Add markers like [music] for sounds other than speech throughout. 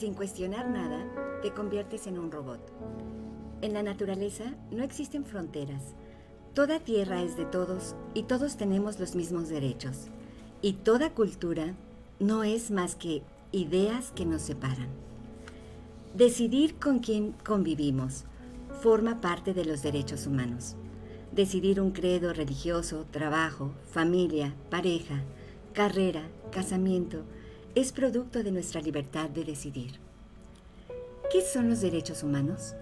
sin cuestionar nada, te conviertes en un robot. En la naturaleza no existen fronteras. Toda tierra es de todos y todos tenemos los mismos derechos. Y toda cultura no es más que ideas que nos separan. Decidir con quién convivimos forma parte de los derechos humanos. Decidir un credo religioso, trabajo, familia, pareja, carrera, casamiento, es producto de nuestra libertad de decidir. ¿Qué son los derechos humanos?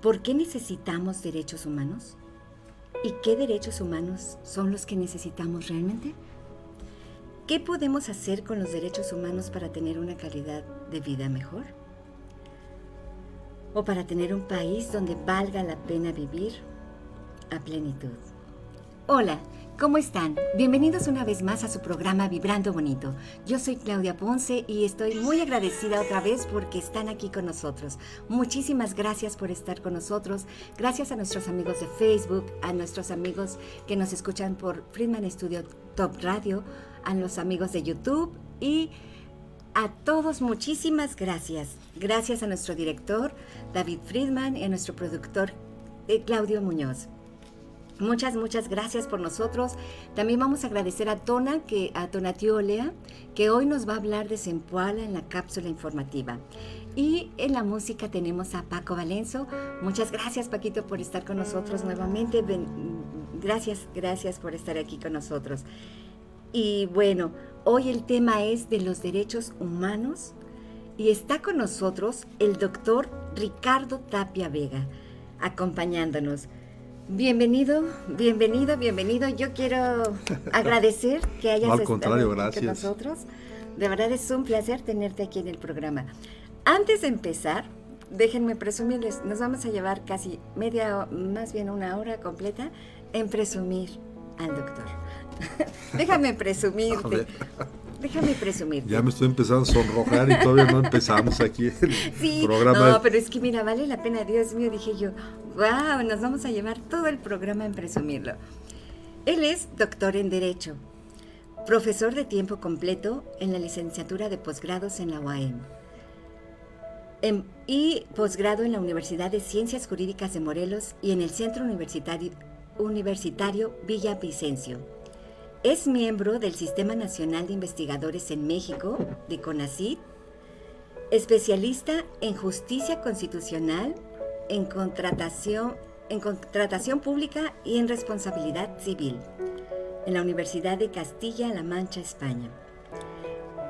¿Por qué necesitamos derechos humanos? ¿Y qué derechos humanos son los que necesitamos realmente? ¿Qué podemos hacer con los derechos humanos para tener una calidad de vida mejor? ¿O para tener un país donde valga la pena vivir a plenitud? Hola, ¿Cómo están? Bienvenidos una vez más a su programa Vibrando Bonito. Yo soy Claudia Ponce y estoy muy agradecida otra vez porque están aquí con nosotros. Muchísimas gracias por estar con nosotros. Gracias a nuestros amigos de Facebook, a nuestros amigos que nos escuchan por Friedman Studio Top Radio, a los amigos de YouTube y a todos muchísimas gracias. Gracias a nuestro director David Friedman y a nuestro productor eh, Claudio Muñoz. Muchas, muchas gracias por nosotros. También vamos a agradecer a Tona, que, a Tonatio Olea, que hoy nos va a hablar de Zempoala en la cápsula informativa. Y en la música tenemos a Paco Valenzo. Muchas gracias, Paquito, por estar con nosotros nuevamente. gracias, gracias por estar aquí con nosotros. Y bueno, hoy el tema es de los derechos humanos y está con nosotros el doctor Ricardo Tapia Vega, acompañándonos. Bienvenido, bienvenido, bienvenido. Yo quiero [laughs] agradecer que hayas no, al contrario, gracias. con nosotros. De verdad es un placer tenerte aquí en el programa. Antes de empezar, déjenme presumirles, nos vamos a llevar casi media, más bien una hora completa en presumir al doctor. [laughs] Déjame [laughs] presumirte. Déjame presumir. Ya me estoy empezando a sonrojar y todavía no empezamos aquí el [laughs] sí, programa. No, pero es que mira, vale la pena, Dios mío, dije yo, wow, nos vamos a llevar todo el programa en presumirlo. Él es doctor en Derecho, profesor de tiempo completo en la licenciatura de posgrados en la UAM y posgrado en la Universidad de Ciencias Jurídicas de Morelos y en el Centro Universitario, Universitario Villa Vicencio. Es miembro del Sistema Nacional de Investigadores en México, de CONACYT, especialista en justicia constitucional, en contratación, en contratación pública y en responsabilidad civil, en la Universidad de Castilla-La Mancha, España.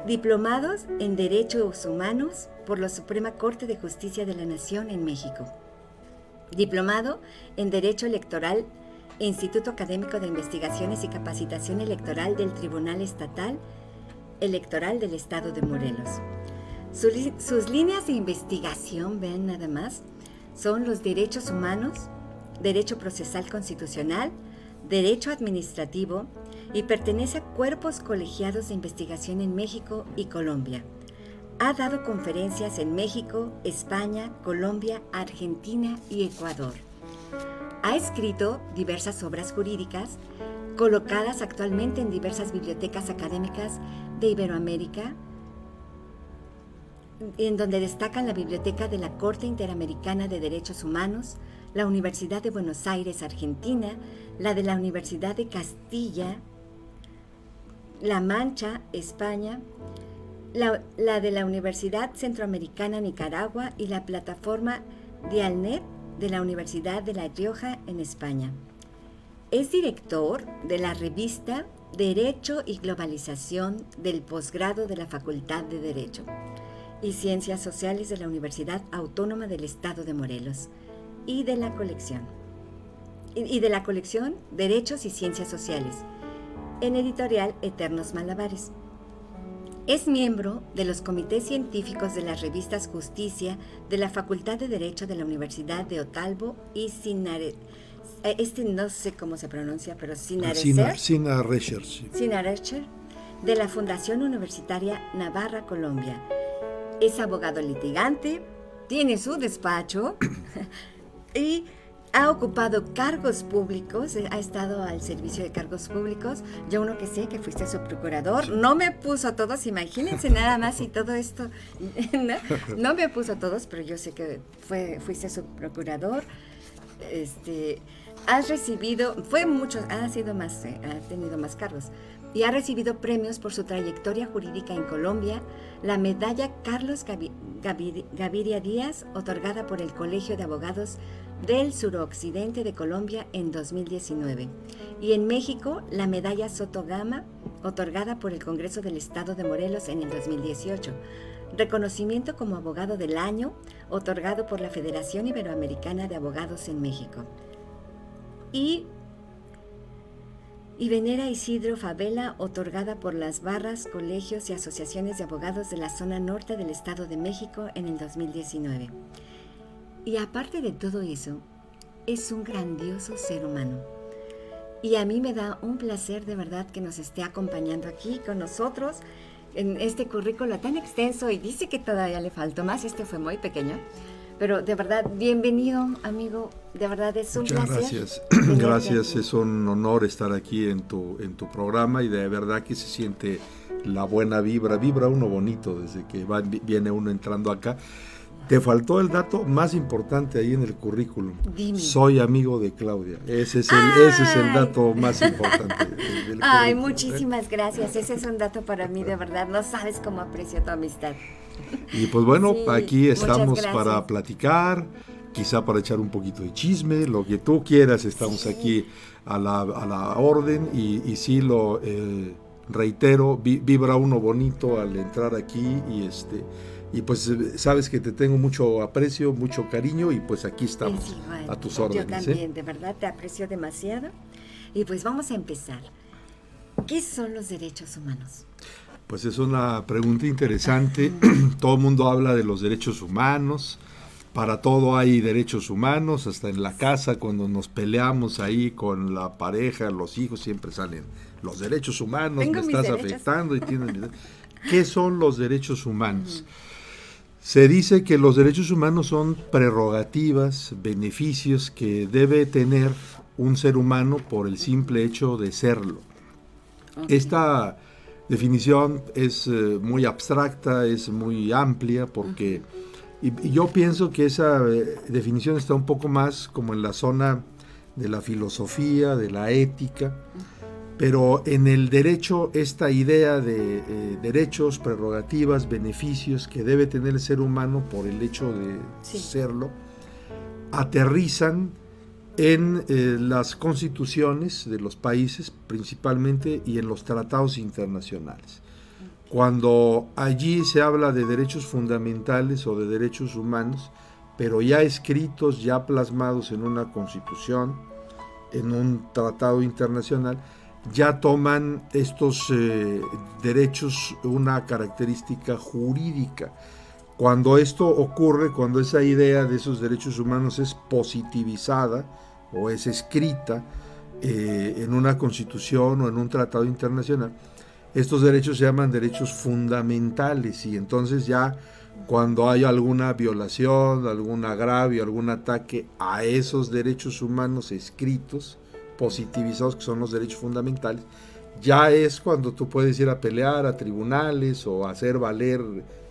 Diplomados en Derechos Humanos por la Suprema Corte de Justicia de la Nación en México. Diplomado en Derecho Electoral Instituto Académico de Investigaciones y Capacitación Electoral del Tribunal Estatal Electoral del Estado de Morelos. sus líneas de investigación, ven nada más, son los derechos humanos, derecho procesal constitucional, derecho administrativo y pertenece a cuerpos colegiados de investigación en México y Colombia. Ha dado conferencias en México, España, Colombia, Argentina y Ecuador. Ha escrito diversas obras jurídicas colocadas actualmente en diversas bibliotecas académicas de Iberoamérica, en donde destacan la Biblioteca de la Corte Interamericana de Derechos Humanos, la Universidad de Buenos Aires, Argentina, la de la Universidad de Castilla, La Mancha, España, la, de la Universidad Centroamericana, Nicaragua y la plataforma Dialnet de la Universidad de La Rioja en España. Es director de la revista Derecho y Globalización del posgrado de la Facultad de Derecho y Ciencias Sociales de la Universidad Autónoma del Estado de Morelos y de la colección y de la colección Derechos y Ciencias Sociales en editorial Eternos Malabares. Es miembro de los comités científicos de las revistas Justicia de la Facultad de Derecho de la Universidad de Otalvo y Sinaret. Eh, este no sé cómo se pronuncia, pero Sinarecer. Sinarecer. De la Fundación Universitaria Navarra, Colombia. Es abogado litigante, tiene su despacho [coughs] y ha ocupado cargos públicos, eh, ha estado al servicio de cargos públicos. Yo uno que sé que fuiste su procurador, no me puso a todos, imagínense nada más y todo esto, [laughs] ¿no? me puso a todos, pero yo sé que fue, fuiste su procurador. Este, has recibido, fue mucho, ha sido más, eh, ha tenido más cargos y ha recibido premios por su trayectoria jurídica en Colombia, la medalla Carlos Gaviria Díaz, otorgada por el Colegio de Abogados del Suroccidente de Colombia en 2019, y en México la medalla Soto Gama, otorgada por el Congreso del Estado de Morelos en el 2018, reconocimiento como abogado del año, otorgado por la Federación Iberoamericana de Abogados en México, y y venera Isidro Favela, otorgada por las barras, colegios y asociaciones de abogados de la zona norte del Estado de México en el 2019. Y aparte de todo eso, es un grandioso ser humano. Y a mí me da un placer de verdad que nos esté acompañando aquí con nosotros en este currículo tan extenso y dice que todavía le faltó más, este fue muy pequeño. Pero de verdad, bienvenido, amigo. De verdad es un Muchas placer. Gracias. [clears throat] gracias, es un honor estar aquí en tu, en tu programa y de verdad que se siente la buena vibra. Vibra uno bonito desde que va, viene uno entrando acá. Te faltó el dato más importante ahí en el currículum. Soy amigo de Claudia. Ese es el, ese es el dato más importante. Del, Ay, muchísimas gracias. Ese es un dato para mí, de verdad. No sabes cómo aprecio tu amistad. Y pues bueno, aquí estamos para platicar, quizá para echar un poquito de chisme, lo que tú quieras, estamos aquí a la, a la, orden y, y sí lo eh, reitero, vibra uno bonito al entrar aquí y este y pues sabes que te tengo mucho aprecio, mucho cariño y pues aquí estamos a tus órdenes. Yo ¿eh? también, de verdad te aprecio demasiado. Y pues vamos a empezar. ¿Qué son los derechos humanos? Pues es una pregunta interesante. [clears throat] todo el mundo habla de los derechos humanos. Para todo hay derechos humanos, hasta en la casa cuando nos peleamos ahí con la pareja, los hijos siempre salen los derechos humanos, me estás afectando y tienen [laughs] ¿Qué son los derechos humanos? Se dice que los derechos humanos son prerrogativas, beneficios que debe tener un ser humano por el simple hecho de serlo. Esta definición es eh, muy abstracta, es muy amplia, porque y, yo pienso que esa eh, definición está un poco más como en la zona de la filosofía, de la ética. Pero en el derecho, esta idea de eh, derechos, prerrogativas, beneficios que debe tener el ser humano por el hecho de serlo, aterrizan en eh, las constituciones de los países principalmente y en los tratados internacionales. Cuando allí se habla de derechos fundamentales o de derechos humanos, pero ya escritos, ya plasmados en una constitución, en un tratado internacional, ya toman estos eh, derechos una característica jurídica. Cuando esto ocurre, cuando esa idea de esos derechos humanos es positivizada o es escrita eh, en una constitución o en un tratado internacional, estos derechos se llaman derechos fundamentales y entonces ya cuando hay alguna violación, algún agravio, algún ataque a esos derechos humanos escritos, positivizados, que son los derechos fundamentales, ya es cuando tú puedes ir a pelear a tribunales o hacer valer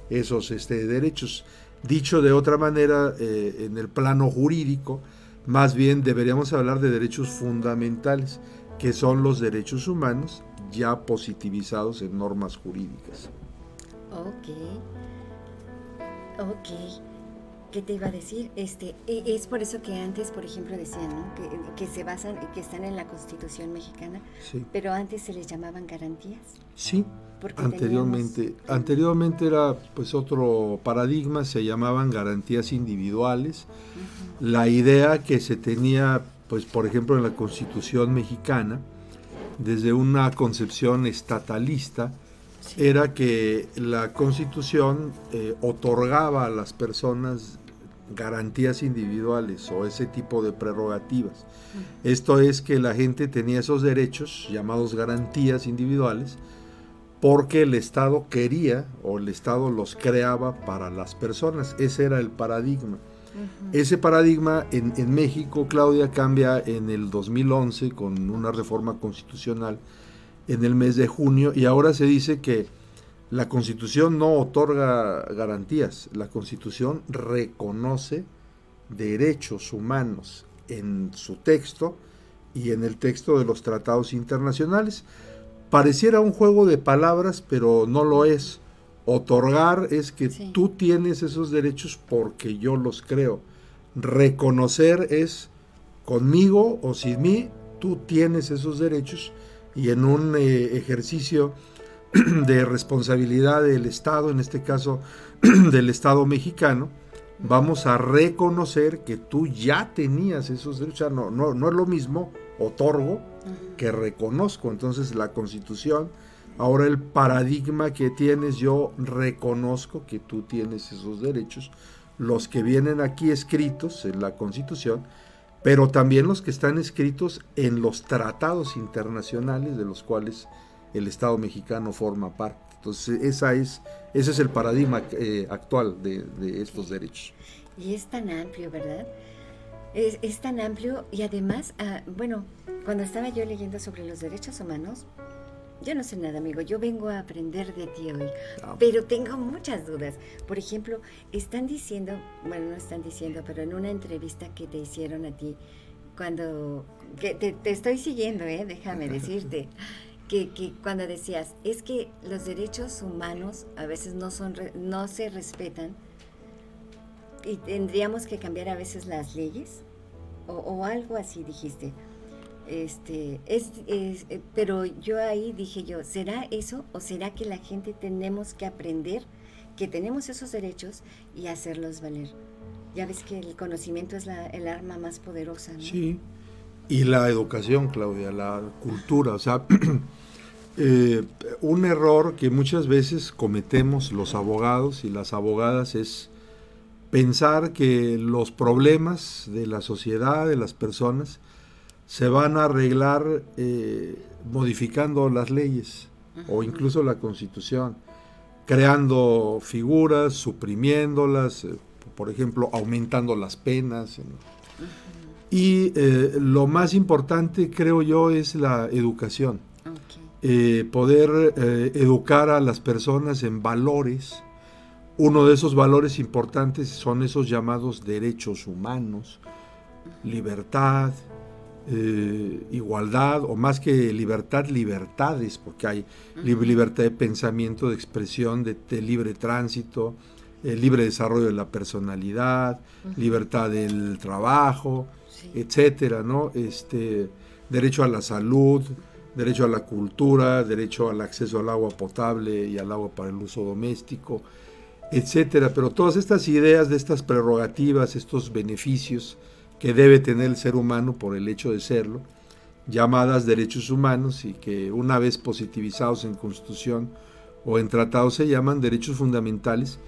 esos este, derechos. Dicho de otra manera, eh, en el plano jurídico, más bien deberíamos hablar de derechos fundamentales, que son los derechos humanos ya positivizados en normas jurídicas. Ok. Ok. ¿Qué te iba a decir? Este, e, es por eso que antes, por ejemplo, decían que, se basan, que están en la Constitución mexicana, pero antes se les llamaban garantías. Sí, anteriormente, anteriormente era pues otro paradigma, se llamaban garantías individuales. La idea que se tenía, pues por ejemplo, en la Constitución mexicana, desde una concepción estatalista, era que la constitución eh, otorgaba a las personas garantías individuales o ese tipo de prerrogativas. Esto es que la gente tenía esos derechos llamados garantías individuales porque el Estado quería o el Estado los creaba para las personas. Ese era el paradigma. Ese paradigma en, en, México, Claudia, cambia en el 2011 con una reforma constitucional en el mes de junio y ahora se dice que la Constitución no otorga garantías, la Constitución reconoce derechos humanos en su texto y en el texto de los tratados internacionales. Pareciera un juego de palabras, pero no lo es. Otorgar es que tú tienes esos derechos porque yo los creo. Reconocer es conmigo o sin mí, tú tienes esos derechos y en un eh, ejercicio [clears throat] de responsabilidad del Estado, en este caso [clears throat] del Estado mexicano, vamos a reconocer que tú ya tenías esos derechos. no, no, no es lo mismo otorgo que reconozco. Entonces la constitución, ahora el paradigma que tienes, yo reconozco que tú tienes esos derechos, los que vienen aquí escritos en la constitución, pero también los que están escritos en los tratados internacionales de los cuales el Estado mexicano forma parte. Entonces, esa es, ese es el paradigma eh, actual de, estos derechos. Y es tan amplio, ¿verdad? Es, es tan amplio y además, ah, bueno, cuando estaba yo leyendo sobre los derechos humanos, yo no sé nada, amigo. Yo vengo a aprender de ti hoy. Ah. Pero tengo muchas dudas. Por ejemplo, están diciendo, bueno, no están diciendo, pero en una entrevista que te hicieron a ti, cuando. Que te, te estoy siguiendo, ¿eh? Déjame [laughs] decirte que, cuando decías, es que los derechos humanos a veces no, son, no se respetan y tendríamos que cambiar a veces las leyes o, algo así dijiste. Este, es, eh, pero yo ahí dije yo, ¿será eso o será que la gente tenemos que aprender que tenemos esos derechos y hacerlos valer? Ya ves que el conocimiento es la, el arma más poderosa. ¿no? Sí, y la educación, Claudia, la cultura, o sea, [clears throat] Eh, un error que muchas veces cometemos los abogados y las abogadas es pensar que los problemas de la sociedad, de las personas, se van a arreglar eh, modificando las leyes o incluso la constitución, creando figuras, suprimiéndolas, eh, por ejemplo, aumentando las penas. Y lo más importante, creo yo, es la educación eh, poder eh, educar a las personas en valores. Uno de esos valores importantes son esos llamados derechos humanos, libertad, eh, igualdad, o más que libertad, libertades, porque hay libertad de pensamiento, de expresión, de, libre tránsito, libre desarrollo de la personalidad, libertad del trabajo, etcétera, ¿no? Este, derecho a la salud, derecho a la cultura, derecho al acceso al agua potable y al agua para el uso doméstico, etcétera. Pero todas estas ideas de estas prerrogativas, estos beneficios que debe tener el ser humano por el hecho de serlo, llamadas derechos humanos y que una vez positivizados en constitución o en tratados se llaman derechos fundamentales,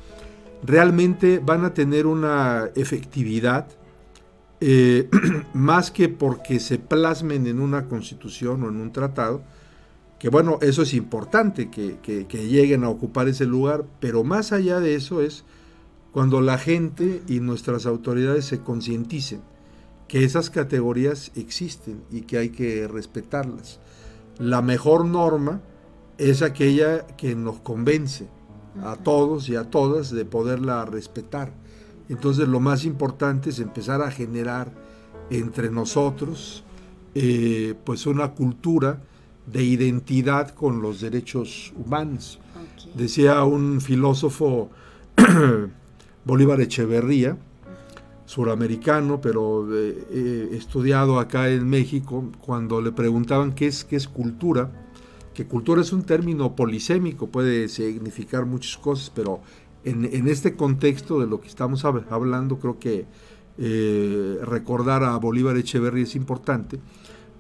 realmente van a tener una efectividad eh, [clears throat] más que porque se plasmen en una constitución o en un tratado, que bueno, eso es importante, que, lleguen a ocupar ese lugar, pero más allá de eso es cuando la gente y nuestras autoridades se concienticen que esas categorías existen y que hay que respetarlas. La mejor norma es aquella que nos convence a todos y a todas de poderla respetar entonces lo más importante es empezar a generar entre nosotros eh, pues una cultura de identidad con los derechos humanos. Decía un filósofo [clears throat] Bolívar Echeverría, suramericano, pero eh, eh, estudiado acá en México, cuando le preguntaban qué es, qué es cultura, que cultura es un término polisémico, puede significar muchas cosas, pero en, este contexto de lo que estamos hablando, creo que eh, recordar a Bolívar Echeverría es importante.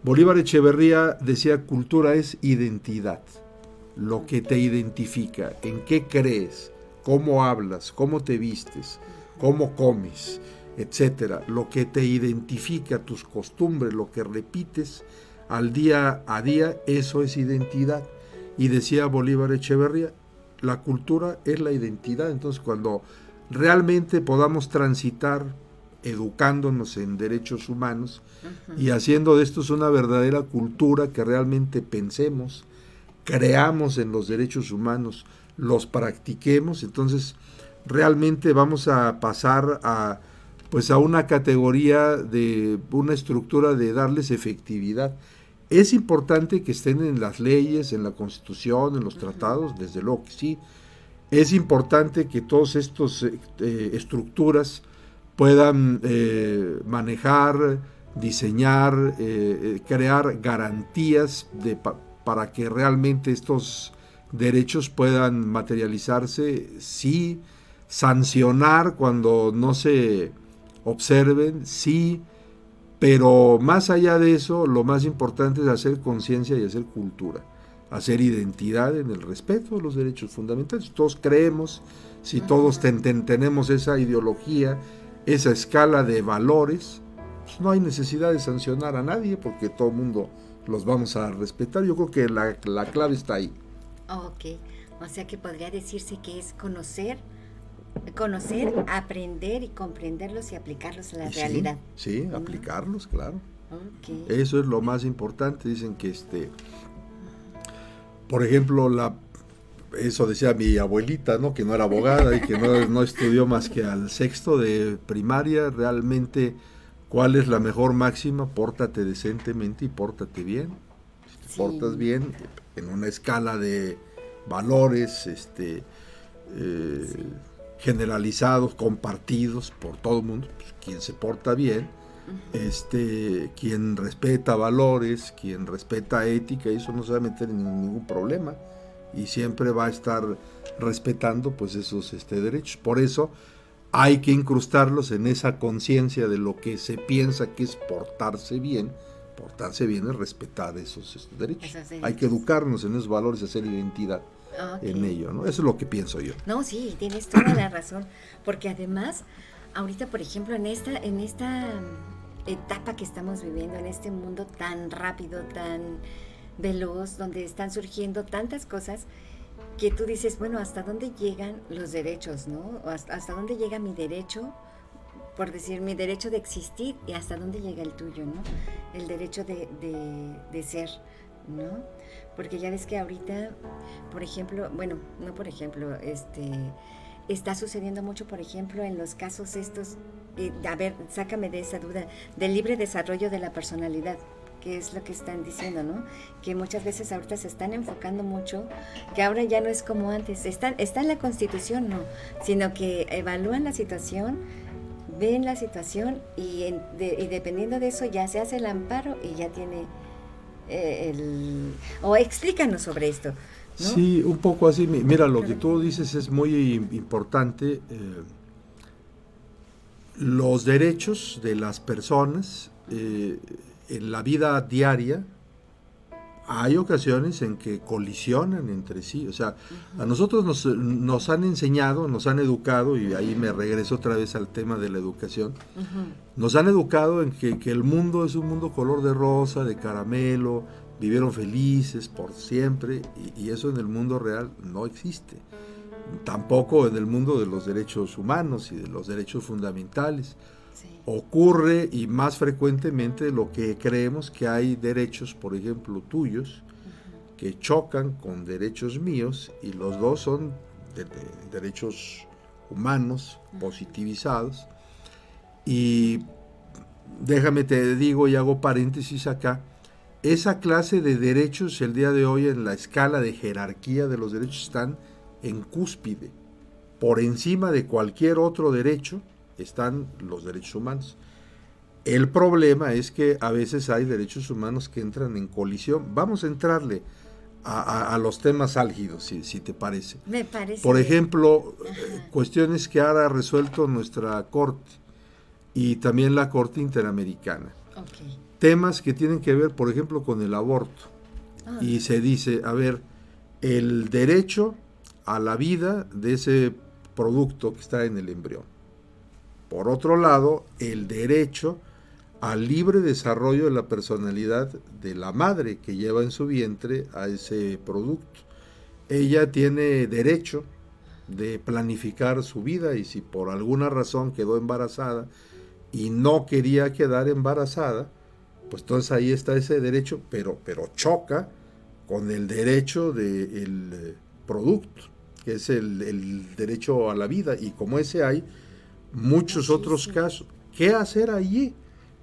Bolívar Echeverría decía cultura es identidad. lo que te identifica, en qué crees, cómo hablas, cómo te vistes, cómo comes, etcétera, lo que te identifica, tus costumbres, lo que repites al día a día, eso es identidad. Y decía Bolívar Echeverría, la cultura es la identidad. Entonces, cuando realmente podamos transitar educándonos en derechos humanos y haciendo de estos una verdadera cultura que realmente pensemos, creamos en los derechos humanos, los practiquemos, entonces realmente vamos a pasar a pues a una categoría de una estructura de darles efectividad. Es importante que estén en las leyes, en la constitución, en los tratados, desde luego que sí. Es importante que todas estas eh, eh, estructuras puedan eh, manejar, diseñar, crear garantías de, para que realmente estos derechos puedan materializarse, sí, sancionar cuando no se observen, sí, pero más allá de eso, lo más importante es hacer conciencia y hacer cultura, hacer identidad en el respeto de los derechos fundamentales. Todos creemos, si todos tenemos esa ideología, esa escala de valores, pues no hay necesidad de sancionar a nadie porque todo el mundo los vamos a respetar. Yo creo que la, la clave está ahí. Ok, o sea que podría decirse que es conocer, conocer, aprender y comprenderlos y aplicarlos a la realidad. Sí, aplicarlos, claro. Okay. Eso es lo más importante. Dicen que este, por ejemplo, la eso decía mi abuelita, ¿no? Que no era abogada y que no, no estudió más que al sexto de primaria. Realmente ¿Cuál es la mejor máxima? Pórtate decentemente y pórtate bien. Si te portas bien, en una escala de valores este, eh, generalizados, compartidos por todo el mundo, pues, quien se porta bien, este, quien respeta valores, quien respeta ética, eso no se va a meter en ningún problema y siempre va a estar respetando pues esos este, derechos. Por eso hay que incrustarlos en esa conciencia de lo que se piensa que es portarse bien. Portarse bien es respetar esos, derechos. Hay que educarnos en esos valores, hacer identidad en ello, ¿no? Eso es lo que pienso yo. No, sí, tienes toda la razón, porque además, ahorita, por ejemplo, en esta, en esta etapa que estamos viviendo, en este mundo tan rápido, tan veloz, donde están surgiendo tantas cosas, que tú dices, bueno, ¿hasta dónde llegan los derechos, no? ¿Hasta, dónde llega mi derecho? Por decir, mi derecho de existir y hasta dónde llega el tuyo, ¿no? El derecho de, de, ser, ¿no? Porque ya ves que ahorita, por ejemplo, bueno, no por ejemplo, este, está sucediendo mucho, por ejemplo, en los casos estos, eh, a ver, sácame de esa duda, del libre desarrollo de la personalidad que es lo que están diciendo, ¿no? Que muchas veces ahorita se están enfocando mucho, que ahora ya no es como antes, está, está en la constitución, no, sino que evalúan la situación, ven la situación y, dependiendo de eso ya se hace el amparo y ya tiene el... o explícanos sobre esto. ¿no? Sí, un poco así. Mira, lo que tú dices es muy importante. Eh, los derechos de las personas eh, en la vida diaria hay ocasiones en que colisionan entre sí. O sea, a nosotros nos, han enseñado, nos han educado, y ahí me regreso otra vez al tema de la educación, nos han educado en que, el mundo es un mundo color de rosa, de caramelo, vivieron felices por siempre, y eso en el mundo real no existe. Tampoco en el mundo de los derechos humanos y de los derechos fundamentales ocurre y más frecuentemente lo que creemos que hay derechos, por ejemplo, tuyos, que chocan con derechos míos y los dos son derechos humanos positivizados. Y déjame te digo y hago paréntesis acá, esa clase de derechos el día de hoy en la escala de jerarquía de los derechos están en cúspide, por encima de cualquier otro derecho están los derechos humanos. El problema es que a veces hay derechos humanos que entran en colisión. Vamos a entrarle a, los temas álgidos, si, te parece. Me parece. Por ejemplo, cuestiones que ha resuelto nuestra Corte y también la Corte Interamericana. Temas que tienen que ver, por ejemplo, con el aborto. Ah. Y se dice, a ver, el derecho a la vida de ese producto que está en el embrión. Por otro lado, el derecho al libre desarrollo de la personalidad de la madre que lleva en su vientre a ese producto. Ella tiene derecho de planificar su vida y si por alguna razón quedó embarazada y no quería quedar embarazada, pues entonces ahí está ese derecho, pero, pero choca con el derecho del eh, producto, que es el, el, derecho a la vida. Y como ese hay muchos otros casos. ¿Qué hacer allí?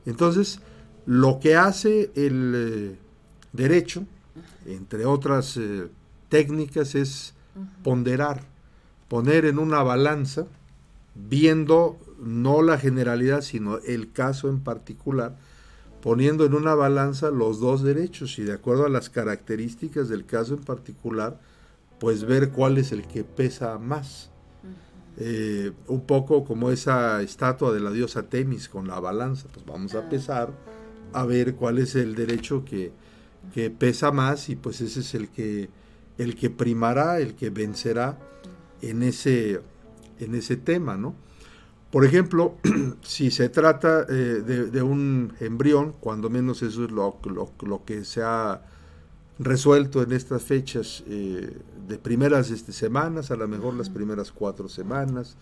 Entonces, lo que hace el eh, derecho, entre otras eh, técnicas, es ponderar, poner en una balanza, viendo no la generalidad, sino el caso en particular, poniendo en una balanza los dos derechos y de acuerdo a las características del caso en particular, pues ver cuál es el que pesa más. Eh, un poco como esa estatua de la diosa Temis con la balanza, pues vamos a ah. pesar a ver cuál es el derecho que, pesa más y pues ese es el que, el que primará, el que vencerá en ese, en ese tema, ¿no? Por ejemplo, [clears throat] si se trata eh, de, un embrión, cuando menos eso es lo, lo que se ha resuelto en estas fechas eh, de primeras este, semanas, a lo mejor las primeras cuatro semanas,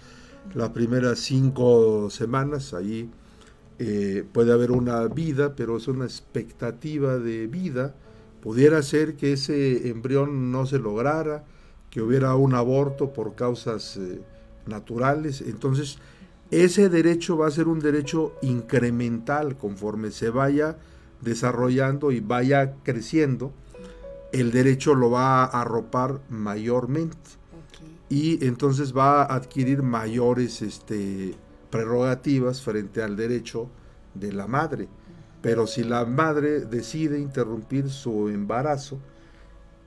las primeras cinco semanas, ahí eh, puede haber una vida, pero es una expectativa de vida. Pudiera ser que ese embrión no se lograra, que hubiera un aborto por causas eh, naturales. Entonces, ese derecho va a ser un derecho incremental conforme se vaya desarrollando y vaya creciendo el derecho lo va a arropar mayormente y entonces va a adquirir mayores este, prerrogativas frente al derecho de la madre. Pero si la madre decide interrumpir su embarazo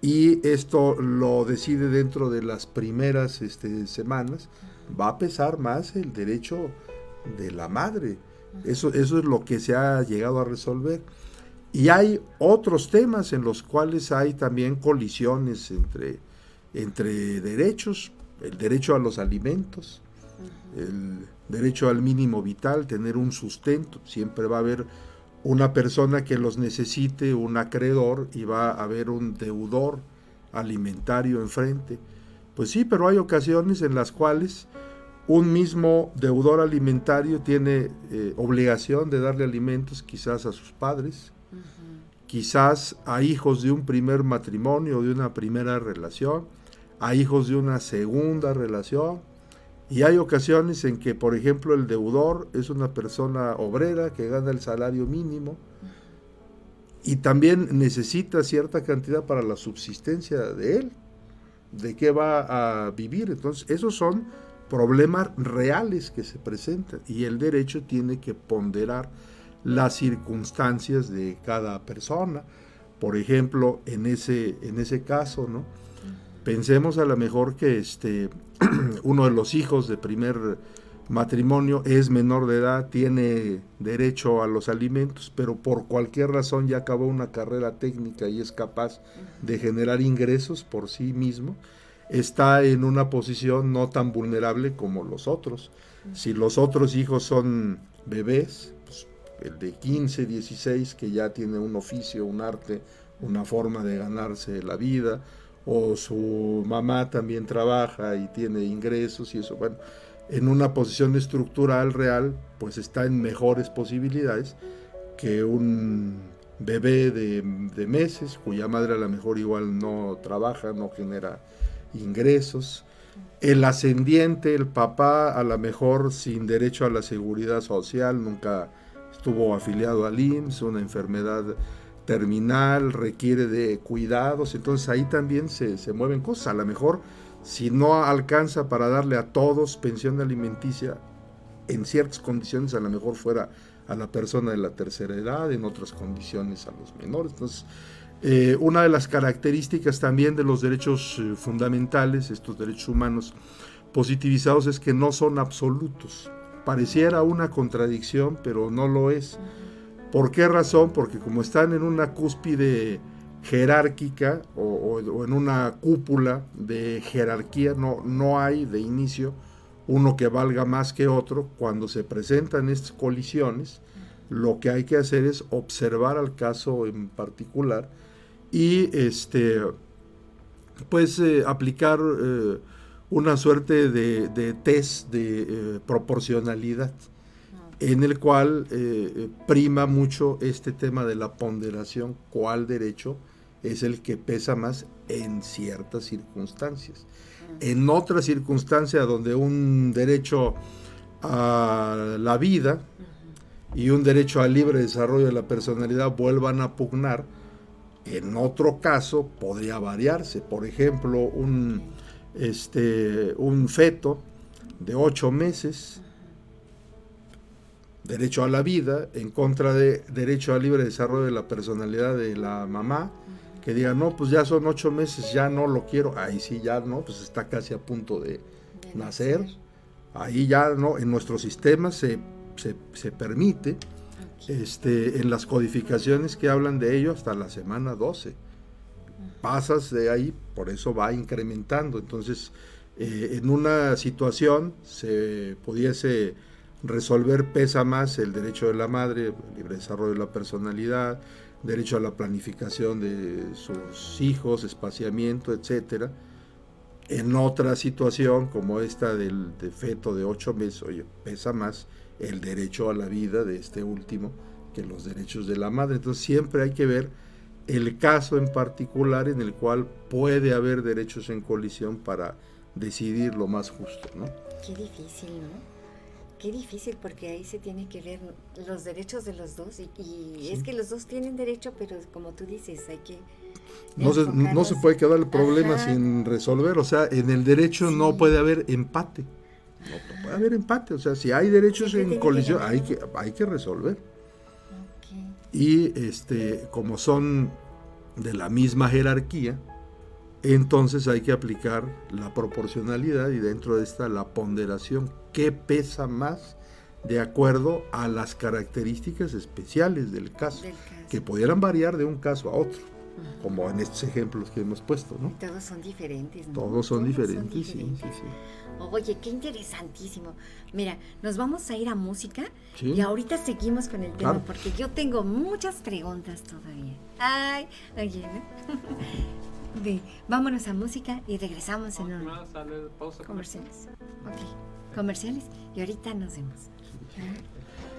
y esto lo decide dentro de las primeras este, semanas, va a pesar más el derecho de la madre. Eso, eso es lo que se ha llegado a resolver. Y hay otros temas en los cuales hay también colisiones entre, entre derechos, el derecho a los alimentos, el derecho al mínimo vital, tener un sustento. Siempre va a haber una persona que los necesite, un acreedor, y va a haber un deudor alimentario enfrente. Pues sí, pero hay ocasiones en las cuales un mismo deudor alimentario tiene eh, obligación de darle alimentos quizás a sus padres, quizás a hijos de un primer matrimonio, de una primera relación, a hijos de una segunda relación. Y hay ocasiones en que, por ejemplo, el deudor es una persona obrera que gana el salario mínimo y también necesita cierta cantidad para la subsistencia de él, de qué va a vivir. Entonces, esos son problemas reales que se presentan y el derecho tiene que ponderar las circunstancias de cada persona. Por ejemplo, en ese, en ese caso, ¿no? Pensemos a lo mejor que este, [clears throat] uno de los hijos de primer matrimonio es menor de edad, tiene derecho a los alimentos, pero por cualquier razón ya acabó una carrera técnica y es capaz de generar ingresos por sí mismo, está en una posición no tan vulnerable como los otros. Si los otros hijos son bebés, el de 15, 16, que ya tiene un oficio, un arte, una forma de ganarse la vida, o su mamá también trabaja y tiene ingresos y eso, bueno, en una posición estructural real, pues está en mejores posibilidades que un bebé de, meses, cuya madre a lo mejor igual no trabaja, no genera ingresos. El ascendiente, el papá, a lo mejor sin derecho a la seguridad social, nunca estuvo afiliado al IMSS, una enfermedad terminal, requiere de cuidados, entonces ahí también se, mueven cosas. A lo mejor si no alcanza para darle a todos pensión alimenticia, en ciertas condiciones a lo mejor fuera a la persona de la tercera edad, en otras condiciones a los menores. Entonces, eh, una de las características también de los derechos eh, fundamentales, estos derechos humanos positivizados, es que no son absolutos pareciera una contradicción, pero no lo es. ¿Por qué razón? Porque como están en una cúspide jerárquica o, en una cúpula de jerarquía, no, no hay de inicio uno que valga más que otro. Cuando se presentan estas colisiones, lo que hay que hacer es observar al caso en particular y este, pues eh, aplicar eh, una suerte de, test de eh, proporcionalidad en el cual prima mucho este tema de la ponderación, cuál derecho es el que pesa más en ciertas circunstancias. En otras circunstancias donde un derecho a la vida y un derecho al libre desarrollo de la personalidad vuelvan a pugnar, en otro caso podría variarse. Por ejemplo, un, este, un feto de ocho meses, derecho a la vida, en contra de derecho al libre desarrollo de la personalidad de la mamá, que diga, no, pues ya son ocho meses, ya no lo quiero, ahí sí ya no, pues está casi a punto de, nacer. ahí ya no, en nuestro sistema se, se, permite, este, en las codificaciones que hablan de ello hasta la semana 12. Pasas de ahí, por eso va incrementando. Entonces, eh, en una situación se pudiese resolver, pesa más el derecho de la madre, el libre desarrollo de la personalidad, derecho a la planificación de sus hijos, espaciamiento, etcétera. En otra situación como esta del feto de ocho meses, oye, pesa más el derecho a la vida de este último que los derechos de la madre. Entonces siempre hay que ver el caso en particular en el cual puede haber derechos en colisión para decidir lo más justo, ¿no? Qué difícil, ¿no? Qué difícil porque ahí se tiene que ver los derechos de los dos y, es que los dos tienen derecho, pero como tú dices, hay que... No se, no se puede quedar el problema sin resolver, o sea, en el derecho no puede haber empate, no puede haber empate, o sea, si hay derechos en colisión hay que, hay que resolver. Y este, como son de la misma jerarquía, entonces hay que aplicar la proporcionalidad y dentro de esta la ponderación. ¿Qué pesa más de acuerdo a las características especiales del caso, que pudieran variar de un caso a otro, como en estos ejemplos que hemos puesto, ¿no? Todos son diferentes, ¿no? Todos son diferentes, sí, sí, sí. Oye, qué interesantísimo. Mira, nos vamos a ir a música y ahorita seguimos con el tema porque yo tengo muchas preguntas todavía. Ay, oye, ¿no? [laughs] vámonos a música y regresamos en un... Comerciales. Ok, comerciales y ahorita nos vemos.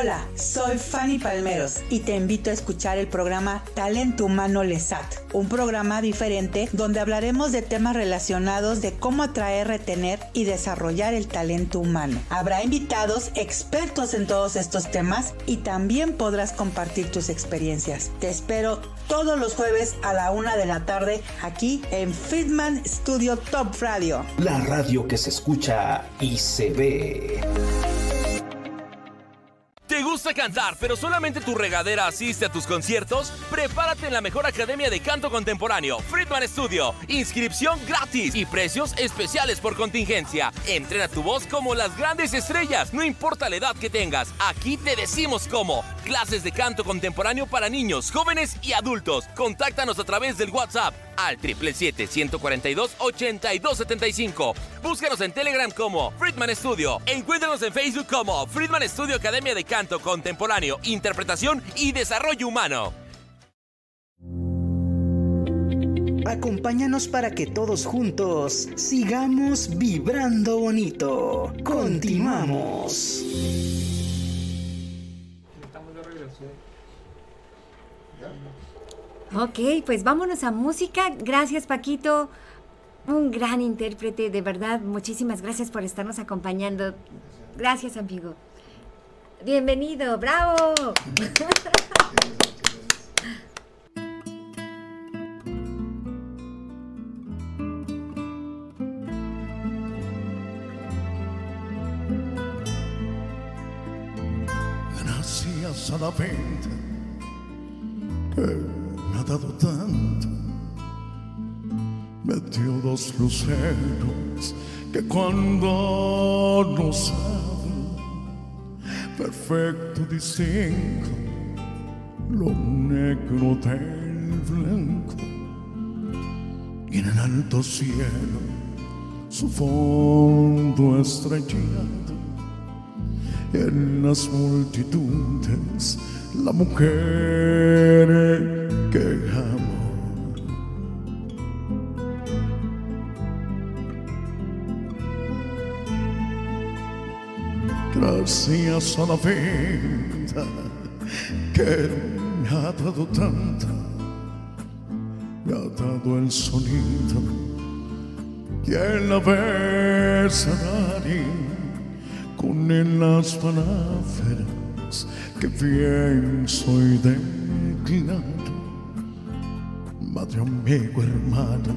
Hola, soy Fanny Palmeros y te invito a escuchar el programa Talento Humano Lesat, un programa diferente donde hablaremos de temas relacionados de cómo atraer, retener y desarrollar el talento humano. Habrá invitados expertos en todos estos temas y también podrás compartir tus experiencias. Te espero todos los jueves a la una de la tarde aquí en Friedman Studio Top Radio. La radio que se escucha y se ve. ¿Te gusta cantar, pero solamente tu regadera asiste a tus conciertos? Prepárate en la mejor academia de canto contemporáneo, Friedman Studio. Inscripción gratis y precios especiales por contingencia. Entrena tu voz como las grandes estrellas, no importa la edad que tengas. Aquí te decimos cómo. Clases de canto contemporáneo para niños, jóvenes y adultos. Contáctanos a través del WhatsApp al 777-142-8275. Búscanos en Telegram como Friedman Studio. Encuéntranos en Facebook como Friedman Studio Academia de Canto Contemporáneo, Interpretación y Desarrollo Humano. Acompáñanos para que todos juntos sigamos vibrando bonito. Continuamos. Ok, pues vámonos a música. Gracias, Paquito. Un gran intérprete, de verdad. Muchísimas gracias por estarnos acompañando. Gracias, amigo. Bienvenido, bravo. Gracias a la venta me dado tanto. Metió dos luceros que cuando nos hablan perfecto distingo lo negro del blanco. Y en el alto cielo su fondo estrellado en las multitudes la mujer que amo gracias a la vida que me ha dado tanto, me ha dado el sonido y el abecedario con en las palabras que pienso y declaro. Madre, amigo, hermana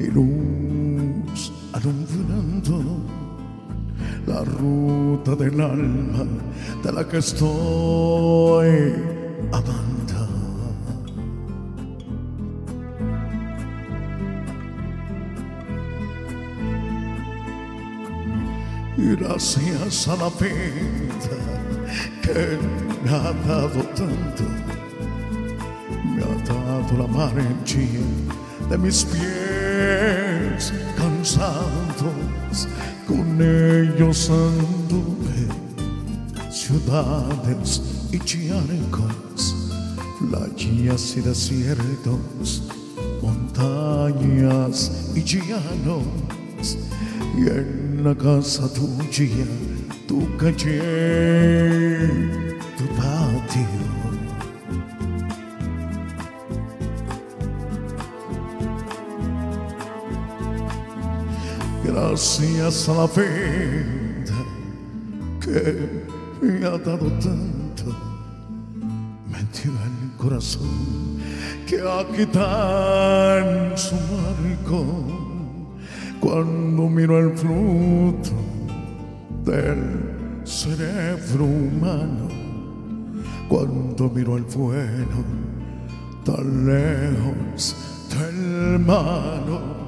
y luz alumbrando la ruta del alma de la que estoy amando. Gracias a la vida que me ha dado tanto, dado la marcha de mis pies cansados con ellos anduve ciudades y charcos, playas y desiertos, montañas y llanos, y en la casa tuya, tu calle, tu patio. Gracias a la vida que me ha dado tanto, metió en el corazón que aquí en su marco. Cuando miro el fruto del cerebro humano, cuando miro el vuelo tan lejos del mano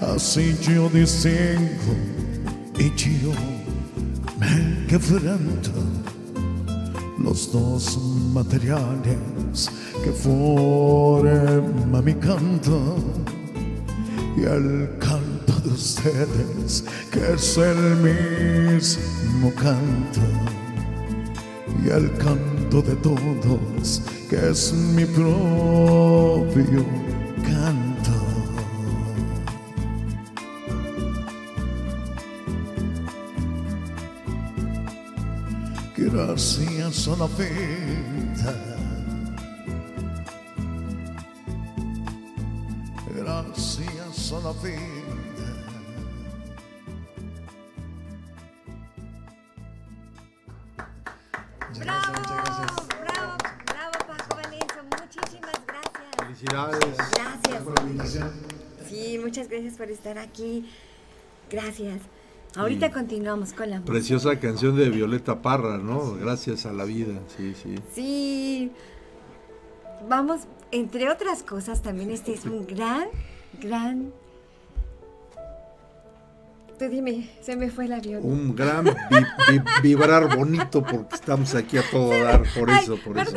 así yo distingo y yo me quebranto los dos materiales que forman mi canto y el canto de ustedes que es el mismo canto y el canto de todos que es mi propio canto. ¡Bravo! ¡Bravo! ¡Bravo, Paco Valencia! Muchísimas gracias. Felicidades. Gracias. Sí, muchas gracias por estar aquí. Gracias. Ahorita continuamos con la música. Preciosa canción de Violeta Parra, ¿no? Gracias a la vida, sí, sí. Sí. Vamos, entre otras cosas, también este es un gran, gran. Tú dime, se me fue el avión. Un gran vi- vi- vibrar bonito porque estamos aquí a todo dar, por eso, por eso.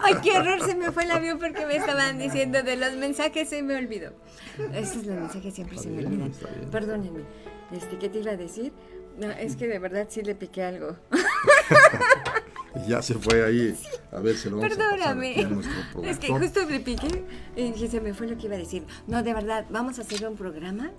Ay, qué error, se me fue el avión porque me estaban diciendo de los mensajes, se me olvidó. Esos los mensajes siempre se me olvidan. Perdónenme. Este, ¿Qué te iba a decir? No, es que de verdad sí le piqué algo. [laughs] Ya se fue ahí. [laughs] A ver, se lo vamos a pasar Perdóname. a nuestro [laughs] Es que justo le piqué y dije, se me fue lo que iba a decir. No, de verdad, vamos a hacer un programa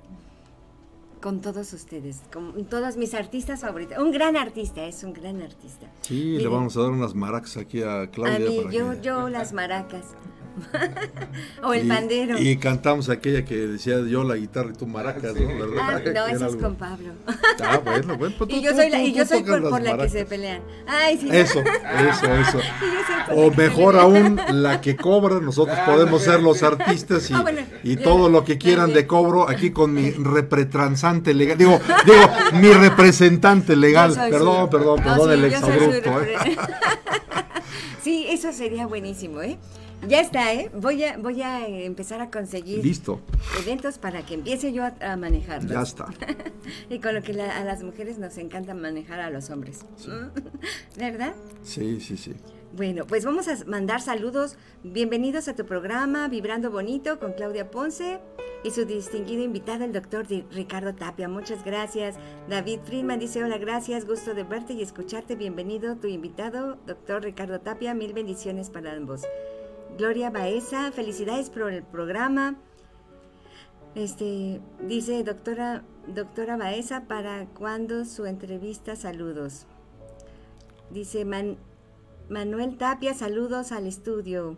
con todos ustedes, con todos mis artistas favoritos. Un gran artista, es un gran artista. Sí, le vamos a dar unas maracas aquí a A Claudia. mí, para yo, que- yo las maracas. [laughs] o el y, pandero. Y cantamos aquella que decía yo la guitarra y tú maracas, ¿no? ¿Verdad? Ah, [laughs] no, era esa es con Pablo. Ah, bueno, bueno. pues [laughs] y yo tú- soy, la, y yo soy por, la que se pelean. Ay, sí. Eso, eso, eso. Yo O mejor aún, la que cobra, nosotros podemos ser los artistas y, Ah, bueno, y ya, todo lo que quieran de cobro, aquí con mi repretransante legal, digo, digo, mi representante legal, Yo perdón, su- perdón, perdón sí, el yo exabrupto, ¿eh? repre- sí, eso sería buenísimo, ¿eh? Ya está, ¿eh? Voy a, voy a eh, empezar a conseguir Listo, eventos para que empiece yo a, a manejarlos. ya está. [laughs] y con lo que la- a las mujeres nos encanta manejar a los hombres. [laughs] ¿Verdad? Sí, sí, sí. Bueno, pues vamos a mandar saludos. Bienvenidos a tu programa Vibrando Bonito con Claudia Ponce y su distinguido invitado, el doctor Ricardo Tapia. Muchas gracias. David Friedman dice, hola, gracias, gusto de verte y escucharte. Bienvenido tu invitado, doctor Ricardo Tapia. Mil bendiciones para ambos. Gloria Baeza, felicidades por el programa. Este, dice doctora, doctora Baeza, ¿para cuándo su entrevista? Saludos. Dice Man- Manuel Tapia, saludos al estudio.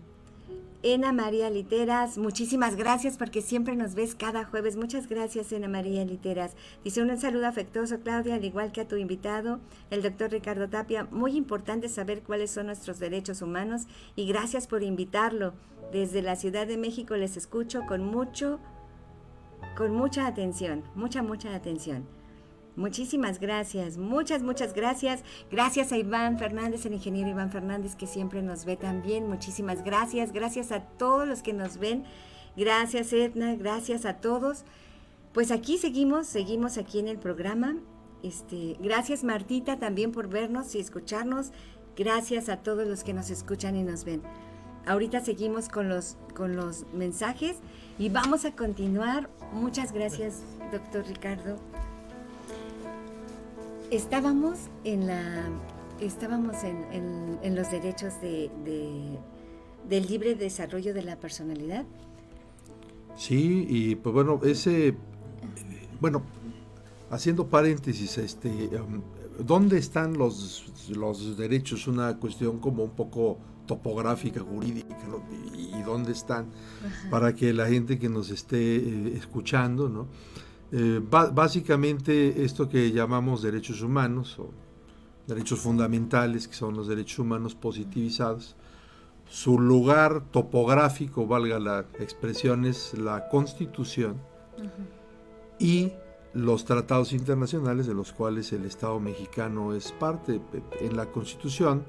Ena María Literas, muchísimas gracias porque siempre nos ves cada jueves. Muchas gracias, Ena María Literas. Dice un saludo afectuoso, Claudia, al igual que a tu invitado, el doctor Ricardo Tapia. Muy importante saber cuáles son nuestros derechos humanos y gracias por invitarlo. Desde la Ciudad de México les escucho con mucho, con mucha atención, mucha, mucha atención. Muchísimas gracias, muchas, muchas gracias. Gracias a Iván Fernández, el ingeniero Iván Fernández, que siempre nos ve también. Muchísimas gracias. Gracias a todos los que nos ven. Gracias, Edna. Gracias a todos. Pues aquí seguimos, seguimos aquí en el programa. Este, gracias, Martita, también por vernos y escucharnos. Gracias a todos los que nos escuchan y nos ven. Ahorita seguimos con los, con los mensajes y vamos a continuar. Muchas gracias, doctor Ricardo. Estábamos en la estábamos en, en- en los derechos de, de- del libre desarrollo de la personalidad. Sí, y pues bueno, ese, bueno, haciendo paréntesis, este, em, ¿dónde están los, los derechos? Una cuestión como un poco topográfica, jurídica, y dónde están, para que la gente que nos esté eh, escuchando, ¿no? Eh, básicamente esto que llamamos derechos humanos o derechos fundamentales, que son los derechos humanos positivizados, su lugar topográfico, valga la expresión, es la Constitución y los tratados internacionales de los cuales el Estado mexicano es parte. En la Constitución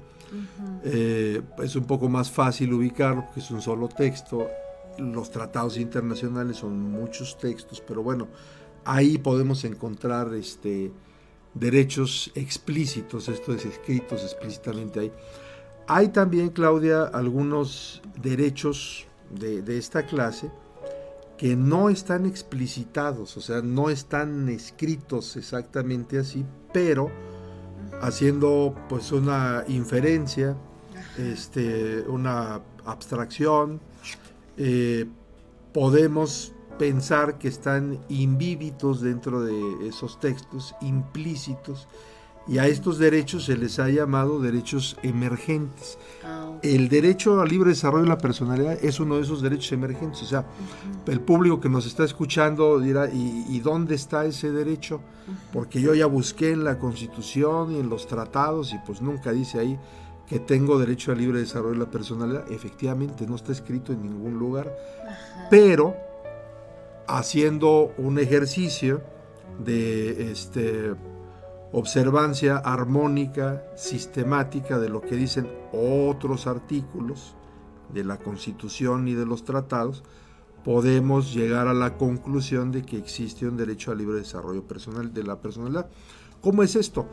eh, es un poco más fácil ubicarlo porque es un solo texto. Los tratados internacionales son muchos textos, pero bueno, ahí podemos encontrar este, derechos explícitos, esto es escritos explícitamente ahí. Hay también, Claudia, algunos derechos de, esta clase que no están explicitados, o sea, no están escritos exactamente así, pero haciendo pues una inferencia, este, una abstracción, eh, podemos pensar que están invívitos dentro de esos textos, implícitos, y a estos derechos se les ha llamado derechos emergentes. El derecho al libre desarrollo de la personalidad es uno de esos derechos emergentes. O sea, el público que nos está escuchando dirá, ¿y, y dónde está ese derecho? Porque yo ya busqué en la Constitución y en los tratados y pues nunca dice ahí que tengo derecho al libre desarrollo de la personalidad. Efectivamente, no está escrito en ningún lugar. Pero haciendo un ejercicio de este, observancia armónica, sistemática de lo que dicen otros artículos de la Constitución y de los tratados, podemos llegar a la conclusión de que existe un derecho al libre desarrollo personal de la personalidad. ¿Cómo es esto?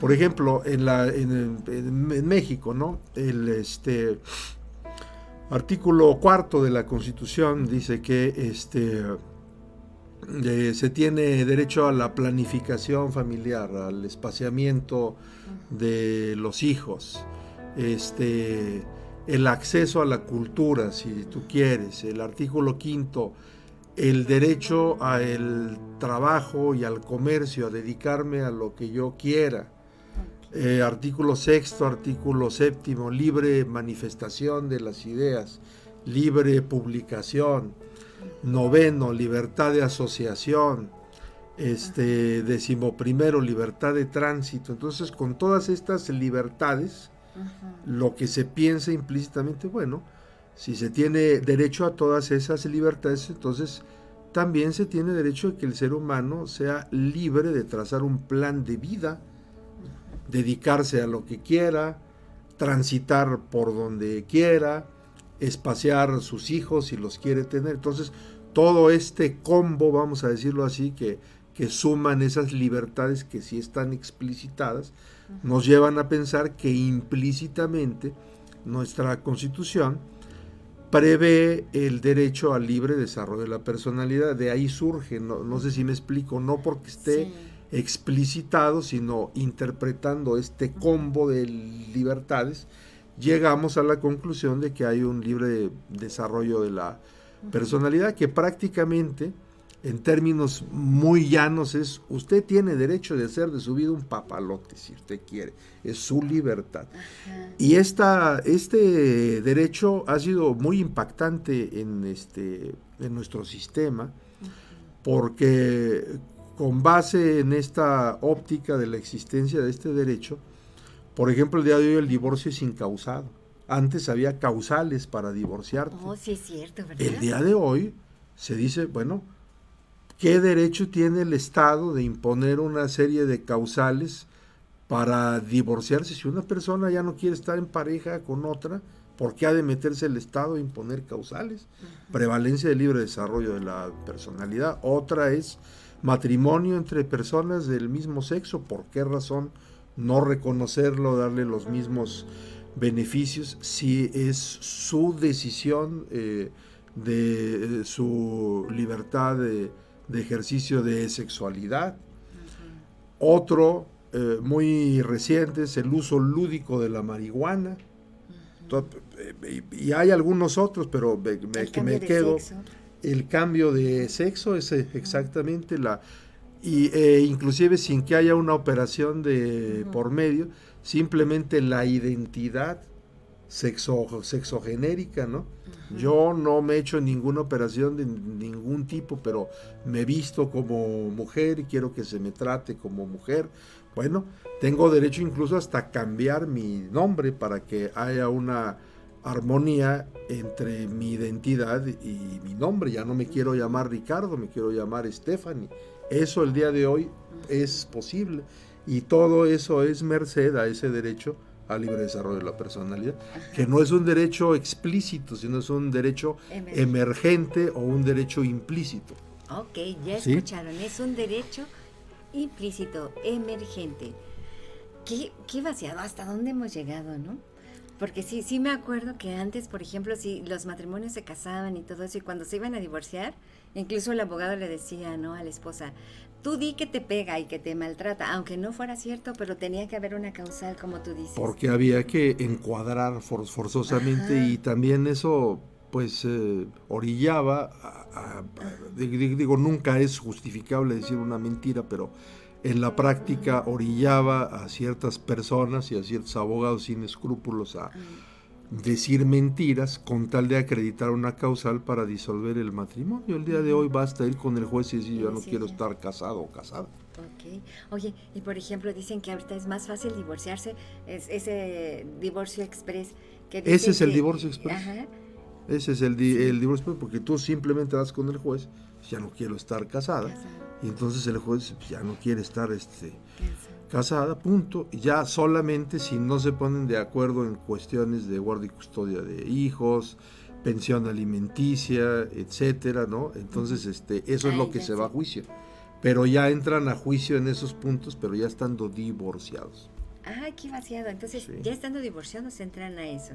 Por ejemplo, en, la, en, en- en México, ¿no? El este, artículo cuarto de la Constitución dice que este, eh, se tiene derecho a la planificación familiar, al espaciamiento de los hijos, este, el acceso a la cultura, si tú quieres, el artículo quinto, el derecho al trabajo y al comercio, a dedicarme a lo que yo quiera. Eh, artículo sexto, artículo séptimo, libre manifestación de las ideas libre publicación, noveno, libertad de asociación, este, decimoprimero, libertad de tránsito. Entonces, con todas estas libertades, lo que se piensa implícitamente, bueno, si se tiene derecho a todas esas libertades, entonces también se tiene derecho a que el ser humano sea libre de trazar un plan de vida, dedicarse a lo que quiera, transitar por donde quiera, espaciar sus hijos si los quiere tener. Entonces, todo este combo, vamos a decirlo así, que, que suman esas libertades que sí están explicitadas, nos llevan a pensar que implícitamente nuestra constitución prevé el derecho al libre desarrollo de la personalidad. De ahí surge, no, sé si me explico, no porque esté explicitado, sino interpretando este combo de libertades, llegamos a la conclusión de que hay un libre desarrollo de la personalidad que prácticamente en términos muy llanos es, usted tiene derecho de hacer de su vida un papalote, si usted quiere, es su libertad. Y esta, este derecho ha sido muy impactante en, este, en nuestro sistema, porque con base en esta óptica de la existencia de este derecho, por ejemplo, el día de hoy el divorcio es incausado. Antes había causales para divorciarte. Oh, sí es cierto, ¿verdad? El día de hoy se dice, bueno, ¿Qué derecho tiene el Estado de imponer una serie de causales para divorciarse? Si una persona ya no quiere estar en pareja con otra, ¿por qué ha de meterse el Estado a imponer causales? Prevalencia del libre desarrollo de la personalidad. Otra es matrimonio entre personas del mismo sexo. ¿Por qué razón no reconocerlo, darle los mismos beneficios si es su decisión eh, de eh, su libertad de de ejercicio de sexualidad. Otro eh, muy reciente es el uso lúdico de la marihuana. Y hay algunos otros, pero me, que me quedo. El cambio de sexo es exactamente la... Y, inclusive sin que haya una operación de por medio, simplemente la identidad sexo, sexogenérica, ¿no? Yo no me he hecho ninguna operación de ningún tipo, pero me he visto como mujer y quiero que se me trate como mujer. Bueno, tengo derecho incluso hasta cambiar mi nombre para que haya una armonía entre mi identidad y mi nombre. Ya no me quiero llamar Ricardo, me quiero llamar Stephanie. Eso el día de hoy es posible y todo eso es merced a ese derecho al libre desarrollo de la personalidad, que no es un derecho explícito, sino es un derecho emergente, o un derecho implícito. Ok, ya escucharon, es un derecho implícito, emergente. Qué, qué vaciado, hasta dónde hemos llegado, ¿no? Porque sí, sí me acuerdo que antes, por ejemplo, si los matrimonios se casaban y todo eso, y cuando se iban a divorciar, incluso el abogado le decía, ¿no? A la esposa, tú di que te pega y que te maltrata, aunque no fuera cierto, pero tenía que haber una causal, como tú dices. Porque había que encuadrar forzosamente y también eso pues eh, orillaba, digo, nunca es justificable decir una mentira, pero en la práctica orillaba a ciertas personas y a ciertos abogados sin escrúpulos a decir mentiras con tal de acreditar una causal para disolver el matrimonio. El día de hoy basta ir con el juez y decir yo no quiero estar casado o casada. Ok. Oye, y por ejemplo dicen que ahorita es más fácil divorciarse, es ese divorcio express. Que ese es el divorcio express. Ese es el, el divorcio express porque tú simplemente vas con el juez, ya no quiero estar casada, y entonces el juez ya no quiere estar este, casada, punto. Ya solamente si no se ponen de acuerdo en cuestiones de guardia y custodia de hijos, pensión alimenticia, etcétera, ¿no? Entonces, este, eso es lo que se va a juicio. Pero ya entran a juicio en esos puntos, pero ya estando divorciados. Ah, qué vaciado. Entonces, ya estando divorciados entran a eso.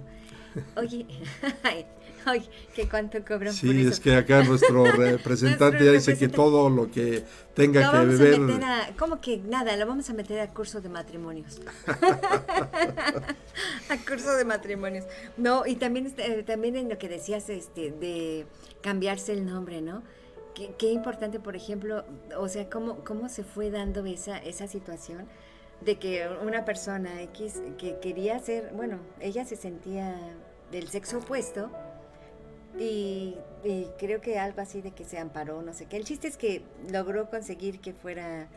Oye, [laughs] Ay, que cuánto cobran sí, por eso. es que acá nuestro [laughs] representante ya dice que todo lo que tenga que beber. ¿Cómo que nada? Lo vamos a meter a curso de matrimonios. [laughs] a curso de matrimonios. No, y también, este, también en lo que decías este, de cambiarse el nombre, ¿no? Qué, qué, importante, por ejemplo, o sea, cómo, cómo se fue dando esa, esa situación de que una persona X que quería ser, bueno, ella se sentía del sexo opuesto, y, y creo que algo así de que se amparó, no sé qué. El chiste es que logró conseguir que fuera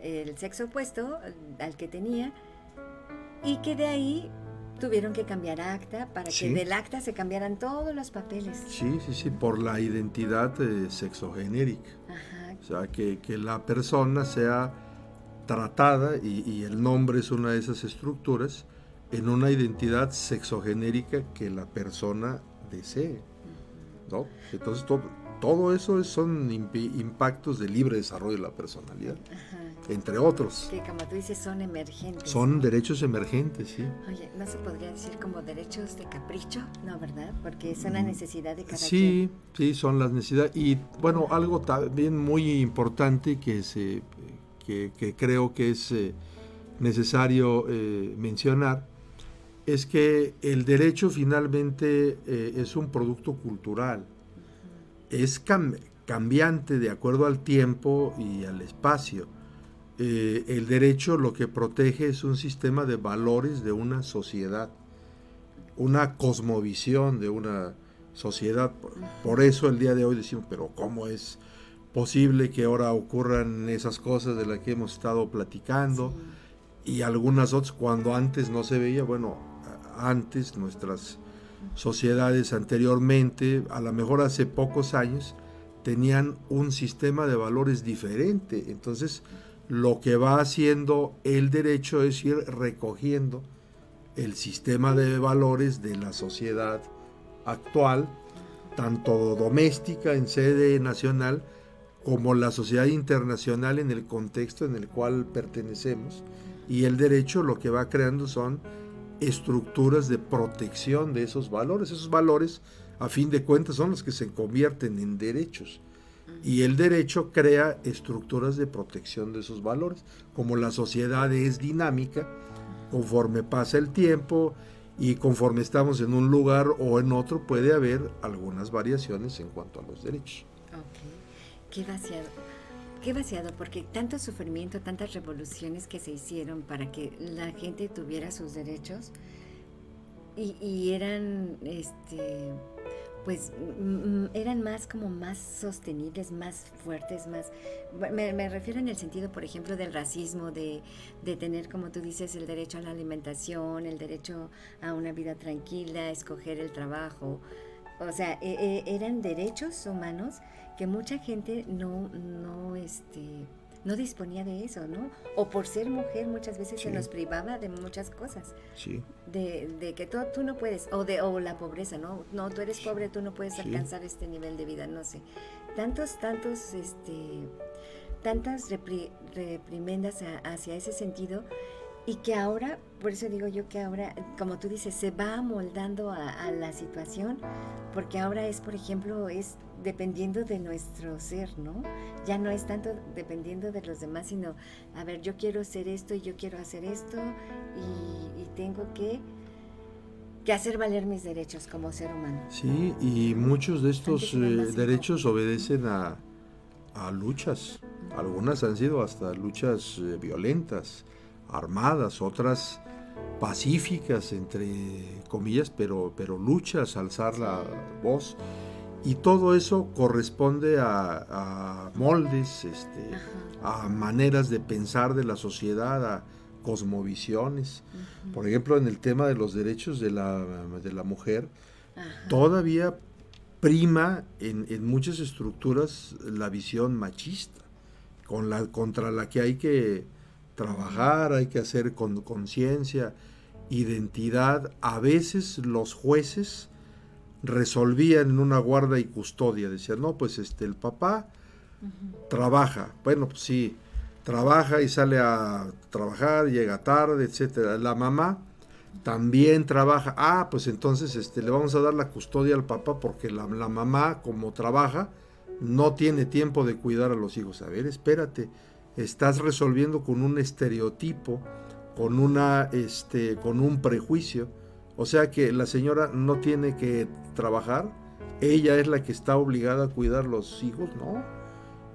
el sexo opuesto al que tenía y que de ahí tuvieron que cambiar acta para Sí. que del acta se cambiaran todos los papeles. Sí, sí, sí, por la identidad eh, sexogenérica. Ajá. O sea, que, que la persona sea tratada, y, y el nombre es una de esas estructuras, en una identidad sexogenérica que la persona desee. ¿no? Entonces, todo, todo eso es- son impi- impactos de libre desarrollo de la personalidad, Ajá. entre otros. Que como tú dices, son emergentes. Son derechos emergentes, sí. Oye, ¿no se podría decir como derechos de capricho? No, ¿verdad? Porque es una necesidad de cada Mm. Sí, sí, son las necesidades. Y bueno, algo también muy importante que, se, que, creo que es eh, necesario eh, mencionar es que el derecho finalmente eh, es un producto cultural. Es cam- cambiante de acuerdo al tiempo y al espacio. El derecho lo que protege es un sistema de valores de una sociedad, una cosmovisión de una sociedad. Por eso el día de hoy decimos, pero ¿cómo es posible que ahora ocurran esas cosas de las que hemos estado platicando? Y algunas otras cuando antes no se veía, bueno, antes nuestras sociedades anteriormente, a lo mejor hace pocos años, tenían un sistema de valores diferente. Entonces, lo que va haciendo el derecho es ir recogiendo el sistema de valores de la sociedad actual, tanto doméstica en sede nacional como la sociedad internacional en el contexto en el cual pertenecemos. Y el derecho lo que va creando son estructuras de protección de esos valores. Esos valores, a fin de cuentas, son los que se convierten en derechos. Y el derecho crea estructuras de protección de esos valores. Como la sociedad es dinámica, conforme pasa el tiempo y conforme estamos en un lugar o en otro, puede haber algunas variaciones en cuanto a los derechos. Ok. Qué vaciado. Qué vaciado, porque tanto sufrimiento, tantas revoluciones que se hicieron para que la gente tuviera sus derechos y, eran, este, pues, eran más como más sostenibles, más fuertes, más... Me, me refiero en el sentido, por ejemplo, del racismo, de, de tener, como tú dices, el derecho a la alimentación, el derecho a una vida tranquila, escoger el trabajo. O sea, e- e- eran derechos humanos que mucha gente no, no, este, no disponía de eso, ¿no? O por ser mujer muchas veces se Sí. nos privaba de muchas cosas, Sí, de, de que tú, tú no puedes, o de o la pobreza, ¿no? No, tú eres pobre, tú no puedes Sí. alcanzar este nivel de vida, no sé. Tantos, tantos, este, tantas repri- reprimendas a- hacia ese sentido y que ahora, por eso digo yo que ahora, como tú dices, se va amoldando a, a la situación, porque ahora es, por ejemplo, es dependiendo de nuestro ser, ¿no? Ya no es tanto dependiendo de los demás, sino, a ver, yo quiero hacer esto y yo quiero hacer esto y, y tengo que, que hacer valer mis derechos como ser humano. sí, y muchos de estos eh, derechos obedecen a, a luchas. Algunas han sido hasta luchas eh, violentas, armadas, otras pacíficas, entre comillas, pero, pero luchas, alzar la voz. Y todo eso corresponde a, a moldes, este, a maneras de pensar de la sociedad, a cosmovisiones. Por ejemplo, en el tema de los derechos de la, de la mujer, todavía prima en, en muchas estructuras la visión machista, con la, contra la que hay que trabajar, hay que hacer con conciencia, identidad. A veces los jueces resolvían en una guarda y custodia, decían, no, pues este, el papá trabaja, bueno, pues sí, trabaja y sale a trabajar, llega tarde, etcétera. La mamá también trabaja. Ah, pues entonces este, le vamos a dar la custodia al papá porque la, la mamá, como trabaja, no tiene tiempo de cuidar a los hijos. A ver, espérate, estás resolviendo con un estereotipo, con una, este, con un prejuicio. O sea que la señora no tiene que trabajar, ella es la que está obligada a cuidar los hijos, no.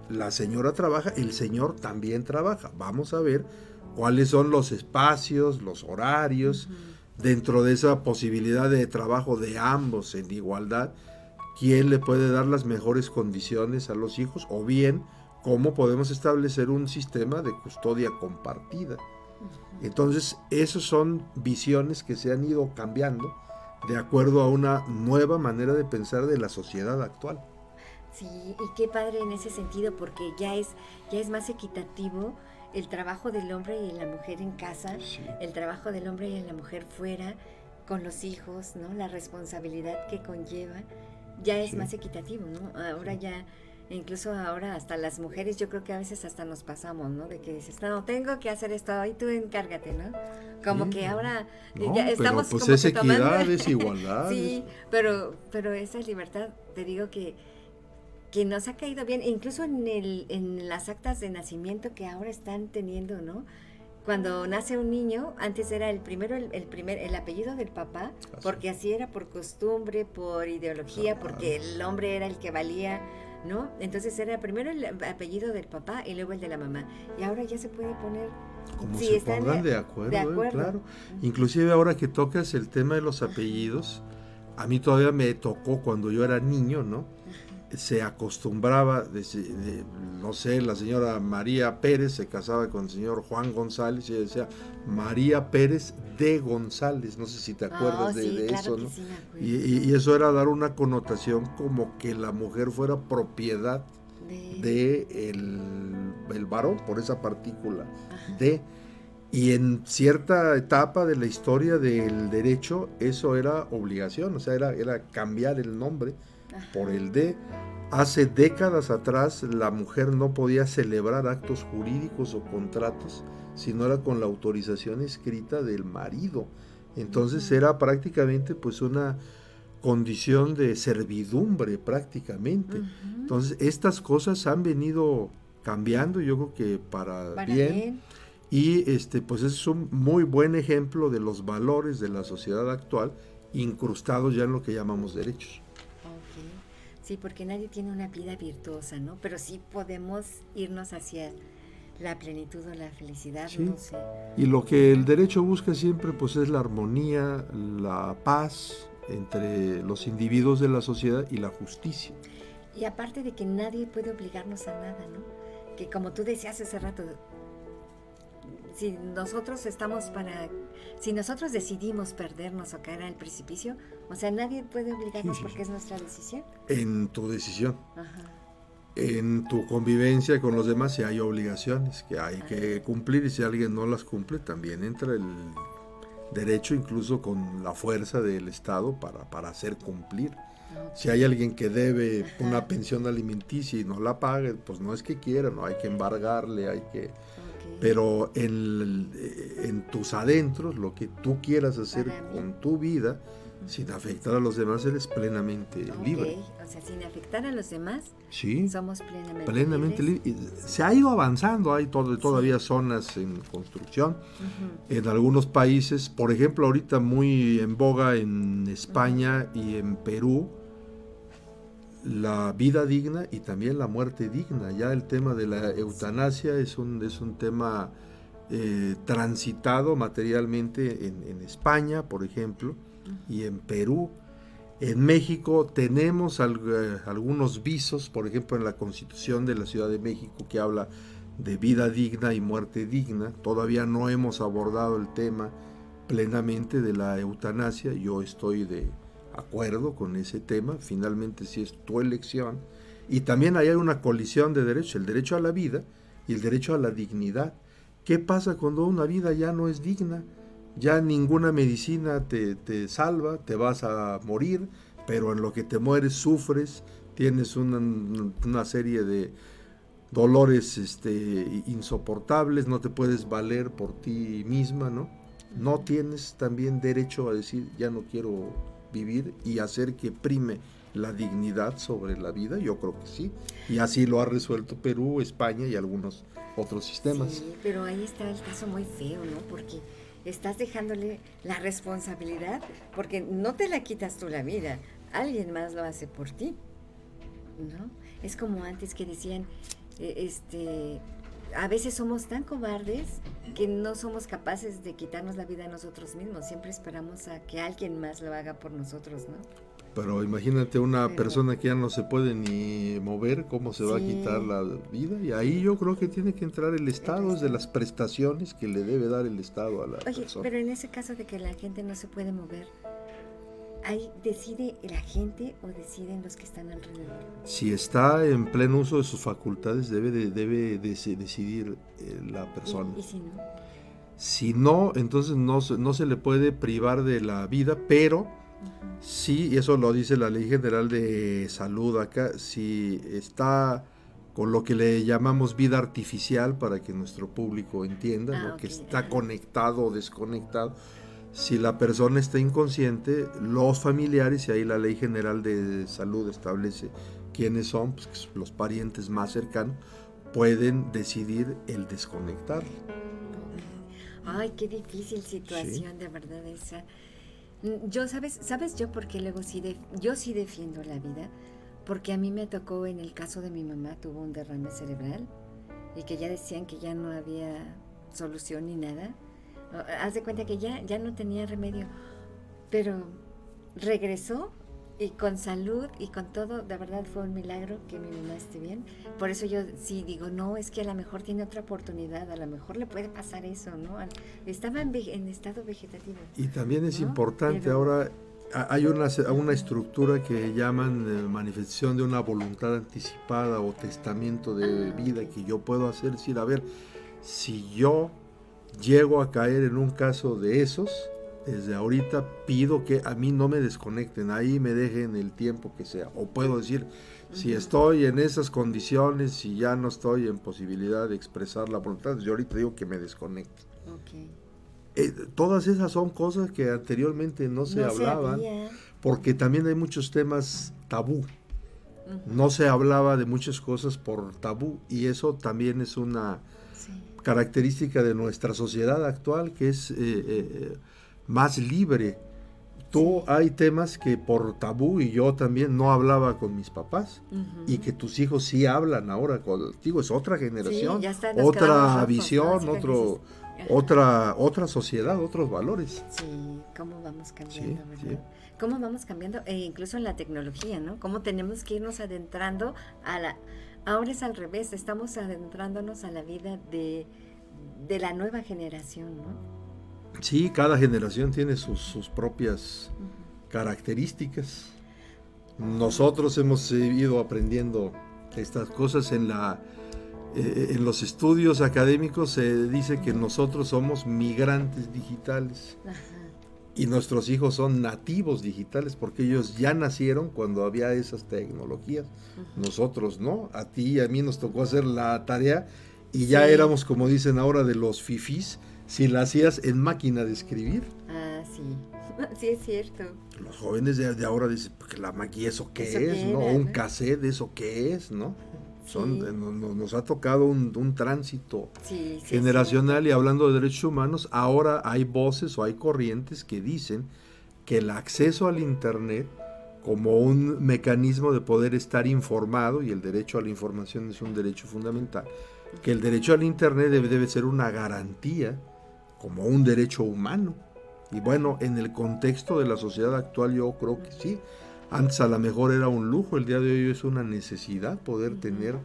La señora trabaja, el señor también trabaja. Vamos a ver cuáles son los espacios, los horarios, dentro de esa posibilidad de trabajo de ambos en igualdad, quién le puede dar las mejores condiciones a los hijos o bien cómo podemos establecer un sistema de custodia compartida. Entonces, esas son visiones que se han ido cambiando de acuerdo a una nueva manera de pensar de la sociedad actual. Sí, y qué padre en ese sentido, porque ya es, ya es más equitativo el trabajo del hombre y la mujer en casa, el trabajo del hombre y la mujer fuera, con los hijos, ¿no? La responsabilidad que conlleva, ya es más equitativo, ¿no? Ahora ya incluso ahora hasta las mujeres yo creo que a veces hasta nos pasamos, ¿no? De que dices, no, tengo que hacer esto, ahí tú encárgate, ¿no? Como que ahora ya estamos pero pues como es que equidad, tomando- es [laughs] igualdad. sí, pero, pero esa libertad, te digo que, que nos ha caído bien, incluso en, el, en las actas de nacimiento que ahora están teniendo, ¿no? Cuando nace un niño, antes era el primero el, el primer el apellido del papá, Así. porque así era por costumbre, por ideología, porque el hombre era el que valía, ¿no? Entonces era primero el apellido del papá y luego el de la mamá. Y ahora ya se puede poner Como Sí, se están pongan de- de acuerdo, de ¿eh? claro. Inclusive ahora que tocas el tema de los apellidos, a mí todavía me tocó cuando yo era niño, ¿no? Se acostumbraba, de- no sé, la señora María Pérez se casaba con el señor Juan González y decía María Pérez de González, no sé si te acuerdas Ah, de, sí, de claro eso, ¿no? sí. Y, y- y eso era dar una connotación como que la mujer fuera propiedad De- de el, el varón por esa partícula Ajá. de y en cierta etapa de la historia del derecho eso era obligación, o sea, era, era cambiar el nombre Ajá. por el de. Hace décadas atrás la mujer no podía celebrar actos jurídicos o contratos si no era con la autorización escrita del marido. Entonces era prácticamente pues una condición de servidumbre prácticamente. Entonces, estas cosas han venido cambiando, yo creo que para, Para bien. bien. Y este, pues es un muy buen ejemplo de los valores de la sociedad actual, incrustados ya en lo que llamamos derechos. Ok. Sí, porque nadie tiene una vida virtuosa, ¿no? Pero sí podemos irnos hacia la plenitud o la felicidad, Sí. no sé. Y lo que el derecho busca siempre, pues es la armonía, la paz entre los individuos de la sociedad y la justicia. Y aparte de que nadie puede obligarnos a nada, ¿no? Que como tú decías hace rato, si nosotros estamos para, si nosotros decidimos perdernos o caer al precipicio, o sea, nadie puede obligarnos Sí, sí, porque es nuestra decisión. En tu decisión, Ajá. En tu convivencia con los demás, si hay obligaciones que hay que cumplir y si alguien no las cumple, también entra el derecho incluso con la fuerza del Estado para, para hacer cumplir. Si hay alguien que debe una pensión alimenticia y no la pague, pues no es que quiera, no hay que embargarle, hay que... Pero en, en tus adentros, lo que tú quieras hacer con tu vida, sin afectar a los demás, eres plenamente libre. O sea, sin afectar a los demás, Sí, somos plenamente, plenamente libres. libre. Se ha ido avanzando, hay todo- todavía zonas en construcción. En algunos países, por ejemplo, ahorita muy en boga en España y en Perú, la vida digna y también la muerte digna. Ya el tema de la eutanasia es un, es un tema eh, transitado materialmente en, en España, por ejemplo, y en Perú. En México tenemos eh, algunos visos, por ejemplo, en la Constitución de la Ciudad de México que habla de vida digna y muerte digna. Todavía no hemos abordado el tema plenamente de la eutanasia. Yo estoy de acuerdo con ese tema. Finalmente, si es tu elección. Y también hay una colisión de derechos, el derecho a la vida y el derecho a la dignidad. ¿Qué pasa cuando una vida ya no es digna? Ya ninguna medicina te, te salva, te vas a morir, pero en lo que te mueres sufres, tienes una, una serie de dolores este, insoportables, no te puedes valer por ti misma, ¿no? No tienes también derecho a decir ya no quiero vivir y hacer que prime la dignidad sobre la vida, yo creo que sí. Y así lo ha resuelto Perú, España y algunos otros sistemas. Sí, pero ahí está el caso muy feo, ¿no? Porque estás dejándole la responsabilidad, porque no te la quitas tú la vida, alguien más lo hace por ti, ¿no? Es como antes que decían, eh, este, a veces somos tan cobardes que no somos capaces de quitarnos la vida a nosotros mismos, siempre esperamos a que alguien más lo haga por nosotros, ¿no? Pero imagínate una Pero- persona que ya no se puede ni mover, ¿cómo se va a quitar la vida? Y ahí yo creo que tiene que entrar el Estado, es de las prestaciones que le debe dar el Estado a la Oye, persona. pero en ese caso de que la gente no se puede mover, ¿ahí decide la gente o deciden los que están alrededor? Si está en pleno uso de sus facultades, debe, de- debe deci- decidir eh, la persona. ¿Y, y si no? Si no, entonces no, no se le puede privar de la vida, pero sí, y eso lo dice la Ley General de Salud acá, si está con lo que le llamamos vida artificial para que nuestro público entienda, Ah, ¿no? que está conectado o desconectado. Si la persona está inconsciente, los familiares, y ahí la Ley General de Salud establece quiénes son, pues, los parientes más cercanos, pueden decidir el desconectar. Ay, qué difícil situación, de verdad esa. Mm, Yo, ¿sabes? ¿Sabes yo por qué luego sí, def- yo sí defiendo la vida? Porque a mí me tocó en el caso de mi mamá, tuvo un derrame cerebral y que ya decían que ya no había solución ni nada. O- Haz de cuenta que ya, ya no tenía remedio, pero regresó y con salud y con todo, de verdad fue un milagro que mi mamá esté bien. Por eso yo sí digo, no, es que a lo mejor tiene otra oportunidad, a lo mejor le puede pasar eso, ¿no? Estaba en, en estado vegetativo. Y también es ¿no? importante Pero- ahora, hay una, una estructura que llaman eh, manifestación de una voluntad anticipada o testamento de Ah, vida que yo puedo hacer, decir, a ver, si yo llego a caer en un caso de esos, desde ahorita pido que a mí no me desconecten, ahí me dejen el tiempo que sea. O puedo decir, si estoy en esas condiciones, si ya no estoy en posibilidad de expresar la voluntad, yo ahorita digo que me desconecten. Ok. Eh, todas esas son cosas que anteriormente no se hablaban, había. porque también hay muchos temas tabú. No se hablaba de muchas cosas por tabú y eso también es una Sí. característica de nuestra sociedad actual que es eh, eh, más libre. Tú hay temas que por tabú y yo también no hablaba con mis papás y que tus hijos sí hablan ahora contigo, es otra generación, está, otra visión, otro, otra, otra sociedad, otros valores. Sí, cómo vamos cambiando, Sí, ¿verdad? Cómo vamos cambiando, e incluso en la tecnología, ¿no? Cómo tenemos que irnos adentrando a la... Ahora es al revés, estamos adentrándonos a la vida de, de la nueva generación, ¿no? Sí, cada generación tiene sus, sus propias características. Nosotros hemos eh, ido aprendiendo estas cosas en la eh, en los estudios académicos se dice que nosotros somos migrantes digitales Ajá. y nuestros hijos son nativos digitales porque ellos ya nacieron cuando había esas tecnologías. Nosotros no, a ti y a mí nos tocó hacer la tarea y ya Sí. éramos como dicen ahora de los fifís si la hacías en máquina de escribir. Ah, sí. [laughs] Sí, es cierto. Los jóvenes de, de ahora dicen, porque la máquina, ¿eso qué ¿Eso es? ¿no? era, Un cassette, ¿eso qué es? ¿no? Son, Sí. nos ha tocado un, un tránsito Sí, sí, es generacional y hablando de derechos humanos, ahora hay voces o hay corrientes que dicen que el acceso al Internet como un mecanismo de poder estar informado, y el derecho a la información es un derecho fundamental, que el derecho al Internet debe, debe ser una garantía como un derecho humano. Y bueno, en el contexto de la sociedad actual yo creo que sí. Antes a lo mejor era un lujo, el día de hoy es una necesidad poder tener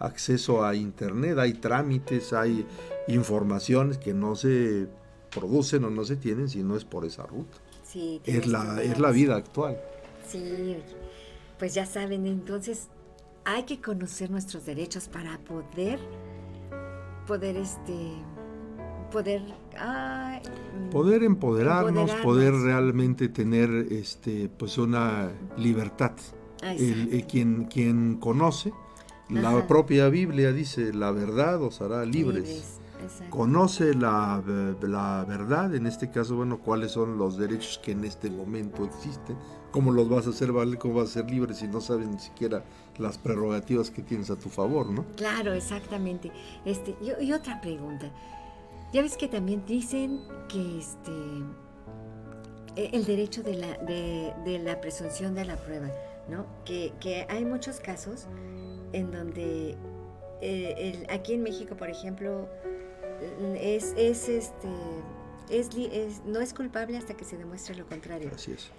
acceso a Internet. Hay trámites, hay informaciones que no se producen o no se tienen si no es por esa ruta. Sí, Es la, es la vida actual. Sí, pues ya saben, entonces hay que conocer nuestros derechos para poder, poder, este, poder, ay, mm, Poder empoderarnos, Empoderarnos. poder realmente tener este, pues una libertad. El- eh, quien, quien conoce, la propia Biblia dice, la verdad os hará libres. Conoce la, eh, la verdad, en este caso, bueno, cuáles son los derechos que en este momento existen, cómo los vas a hacer valer, cómo vas a ser libre si no sabes ni siquiera las prerrogativas que tienes a tu favor, ¿no? Claro, exactamente. Este, y, y otra pregunta. Ya ves que también dicen que este e- el derecho de la, de, de la presunción de la prueba, ¿no? Que, que hay muchos casos en donde eh, el- aquí en México, por ejemplo, es, es este es, es- no es culpable hasta que se demuestre lo contrario. Así es.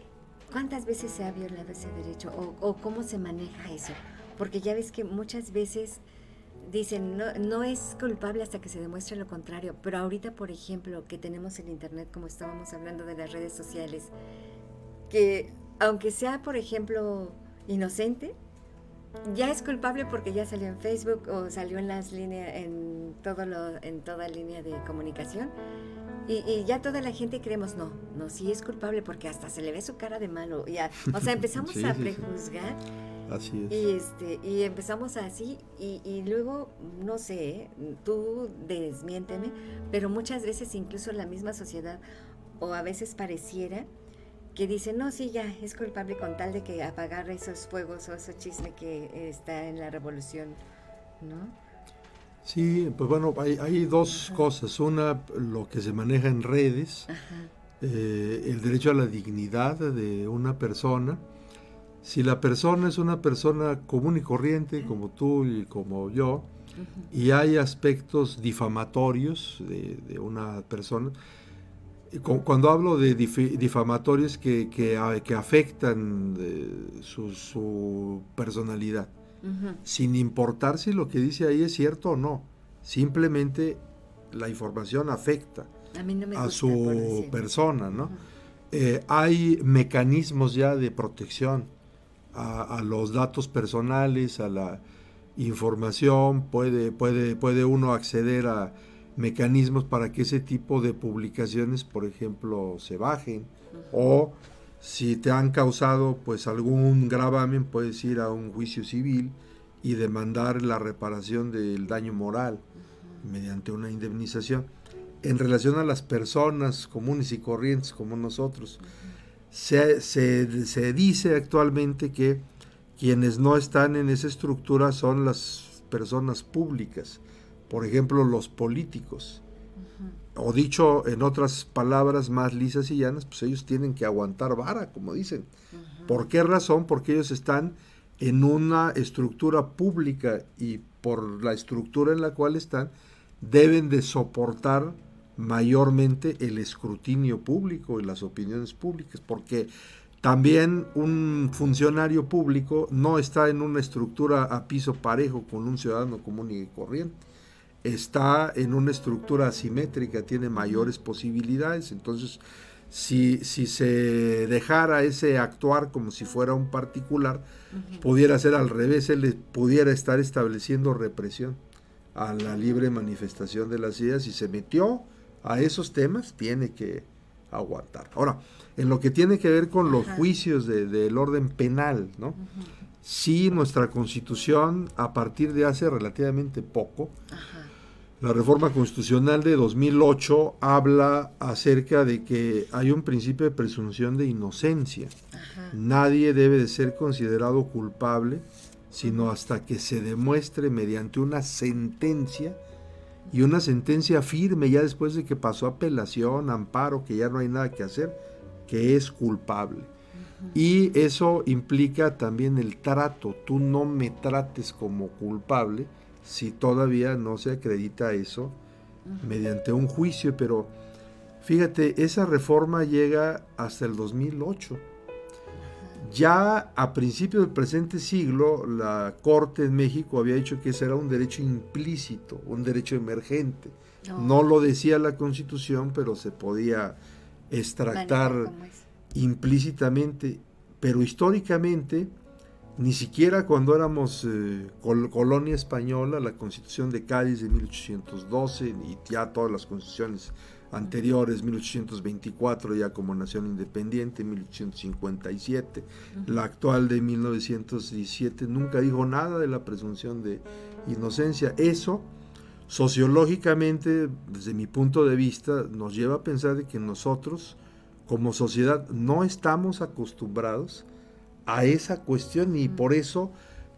¿Cuántas veces se ha violado ese derecho o, o cómo se maneja eso? Porque ya ves que muchas veces dicen, no, no es culpable hasta que se demuestre lo contrario, pero ahorita, por ejemplo, que tenemos el Internet, como estábamos hablando de las redes sociales, que aunque sea, por ejemplo, inocente, ya es culpable porque ya salió en Facebook o salió en las líneas, en todo lo, en toda línea de comunicación. Y, ya toda la gente creemos, no, no, sí es culpable porque hasta se le ve su cara de malo. Ya, o sea, [laughs] empezamos a prejuzgar. Así es. Y, este, y empezamos así y, y luego, no sé, tú desmiénteme, pero muchas veces incluso la misma sociedad o a veces pareciera que dice, no, sí, ya, es culpable con tal de que apagar esos fuegos o ese chisme que está en la revolución, ¿no? Sí, pues bueno, hay, hay dos cosas. Una, lo que se maneja en redes, eh, el derecho a la dignidad de una persona. Si la persona es una persona común y corriente, como tú y como yo, y hay aspectos difamatorios de, de una persona, cuando hablo de difamatorios que, que, afectan su, personalidad, sin importar si lo que dice ahí es cierto o no, simplemente la información afecta a, su persona, ¿no? Eh, hay mecanismos ya de protección a, a, los datos personales, a la información, puede, puede, puede uno acceder a mecanismos para que ese tipo de publicaciones, por ejemplo, se bajen. O si te han causado pues algún gravamen, puedes ir a un juicio civil y demandar la reparación del daño moral mediante una indemnización. En relación a las personas comunes y corrientes como nosotros, se, se dice actualmente que quienes no están en esa estructura son las personas públicas por ejemplo, los políticos. O dicho en otras palabras más lisas y llanas, pues ellos tienen que aguantar vara, como dicen. ¿Por qué razón? Porque ellos están en una estructura pública y por la estructura en la cual están, deben de soportar mayormente el escrutinio público y las opiniones públicas, porque también un funcionario público no está en una estructura a piso parejo con un ciudadano común y corriente está en una estructura asimétrica, tiene mayores posibilidades. Entonces, si, si se dejara ese actuar como si fuera un particular, pudiera ser al revés, él pudiera estar estableciendo represión a la libre manifestación de las ideas y se metió a esos temas, tiene que aguantar. Ahora, en lo que tiene que ver con los juicios del orden penal, ¿no? Sí, nuestra constitución, a partir de hace relativamente poco, la reforma constitucional de 2008 habla acerca de que hay un principio de presunción de inocencia. Nadie debe de ser considerado culpable sino hasta que se demuestre mediante una sentencia y una sentencia firme ya después de que pasó apelación, amparo, que ya no hay nada que hacer, que es culpable. Y eso implica también el trato. Tú no me trates como culpable, si todavía no se acredita eso mediante un juicio, pero fíjate, esa reforma llega hasta el 2008. Ya a principios del presente siglo, la Corte en México había dicho que ese era un derecho implícito, un derecho emergente. No lo decía la Constitución, pero se podía extractar implícitamente. Pero históricamente, ni siquiera cuando éramos eh, colonia española, la constitución de Cádiz de 1812 y ya todas las constituciones anteriores, 1824 ya como nación independiente, 1857, la actual de 1917, nunca dijo nada de la presunción de inocencia. Eso, sociológicamente, desde mi punto de vista, nos lleva a pensar de que nosotros, como sociedad, no estamos acostumbrados a esa cuestión y por eso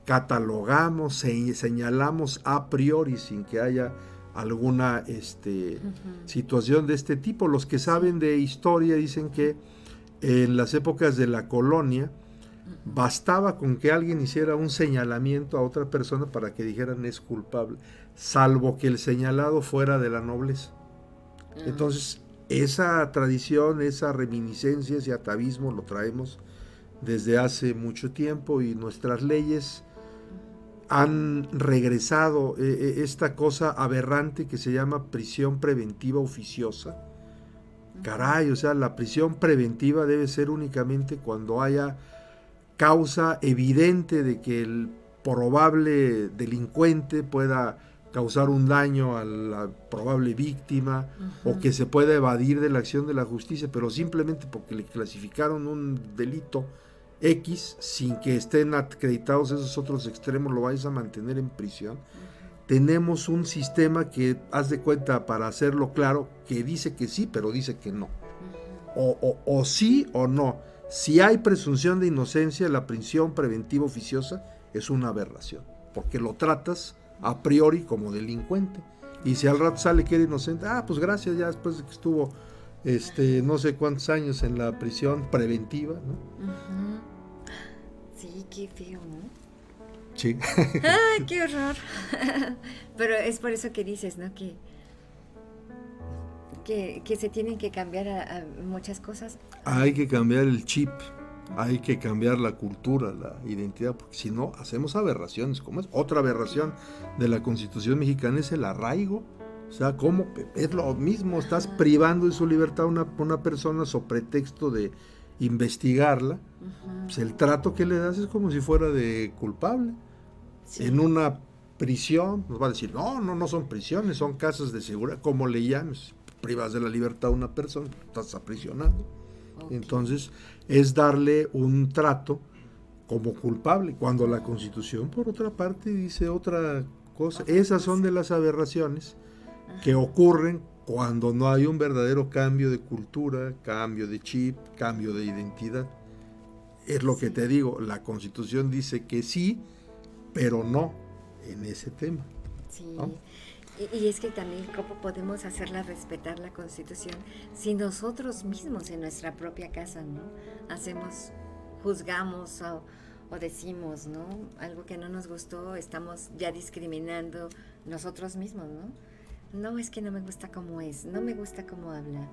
catalogamos, señalamos a priori sin que haya alguna este, situación de este tipo. Los que saben de historia dicen que en las épocas de la colonia bastaba con que alguien hiciera un señalamiento a otra persona para que dijeran es culpable, salvo que el señalado fuera de la nobleza. Entonces, esa tradición, esa reminiscencia, ese atavismo lo traemos desde hace mucho tiempo y nuestras leyes han regresado eh, eh, esta cosa aberrante que se llama prisión preventiva oficiosa. Caray, o sea, la prisión preventiva debe ser únicamente cuando haya causa evidente de que el probable delincuente pueda causar un daño a la probable víctima o que se pueda evadir de la acción de la justicia, pero simplemente porque le clasificaron un delito X sin que estén acreditados esos otros extremos, lo vais a mantener en prisión. Tenemos un sistema que, haz de cuenta, para hacerlo claro, que dice que sí, pero dice que no. o, o, sí o no. Si hay presunción de inocencia, la prisión preventiva oficiosa es una aberración, porque lo tratas a priori como delincuente. Y si al rato sale que era inocente, ah, pues gracias, ya después de que estuvo este, no sé cuántos años en la prisión preventiva, ¿no? Sí, qué feo, ¿no? Sí. ¡Ay, [laughs] qué horror! Pero es por eso que dices, ¿no? Que, que, se tienen que cambiar muchas cosas. Hay que cambiar el chip, hay que cambiar la cultura, la identidad, porque si no, hacemos aberraciones. como es? Otra aberración de la Constitución mexicana es el arraigo o sea, ¿cómo? Es lo mismo, estás privando de su libertad a una, una persona sobre pretexto de investigarla. Pues el trato que le das es como si fuera de culpable. En una prisión, nos va a decir, no, no, no son prisiones, son casas de seguridad, como le llames, privas de la libertad a una persona, estás aprisionando. Entonces, es darle un trato como culpable, cuando la Constitución, por otra parte, dice otra cosa. Esas son de las aberraciones que ocurren cuando no hay un verdadero cambio de cultura, cambio de chip, cambio de identidad. Es lo que te digo, la constitución dice que sí, pero no en ese tema. Sí. Y, es que también, ¿cómo podemos hacerla respetar la constitución si nosotros mismos en nuestra propia casa, ¿no? Hacemos, juzgamos o, o decimos, ¿no? Algo que no nos gustó, estamos ya discriminando nosotros mismos, ¿no? No es que no me gusta cómo es, no me gusta cómo habla.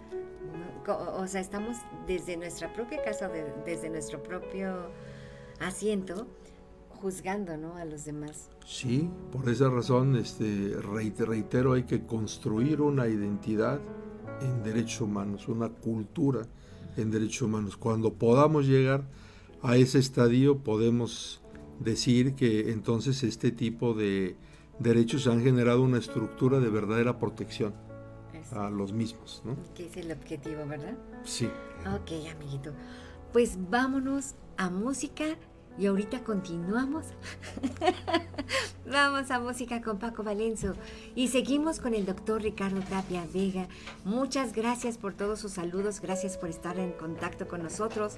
o sea, estamos desde nuestra propia casa, desde nuestro propio asiento, juzgando ¿no? a los demás. Sí, por esa razón, este, reitero, hay que construir una identidad en derechos humanos, una cultura en derechos humanos. Cuando podamos llegar a ese estadio, podemos decir que entonces este tipo de derechos han generado una estructura de verdadera protección a los mismos. ¿no? Que es el objetivo, ¿verdad? Sí. Ok, amiguito. Pues vámonos a música y ahorita continuamos. [laughs] Vamos a música con Paco Valenzo y seguimos con el doctor Ricardo Tapia Vega. Muchas gracias por todos sus saludos, gracias por estar en contacto con nosotros.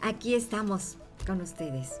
Aquí estamos con ustedes.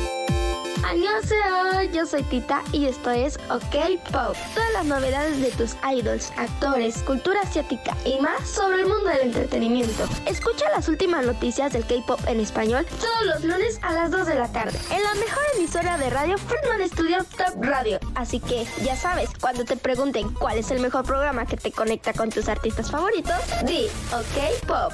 Annyeonghaseyo, yo soy Tita y esto es OK Pop. Todas las novedades de tus idols, actores, cultura asiática y más sobre el mundo del entretenimiento. Escucha las últimas noticias del K-Pop en español todos los lunes a las 2 de la tarde en la mejor emisora de radio Frontman Studio Top Radio. Así que ya sabes, cuando te pregunten cuál es el mejor programa que te conecta con tus artistas favoritos, di OK Pop.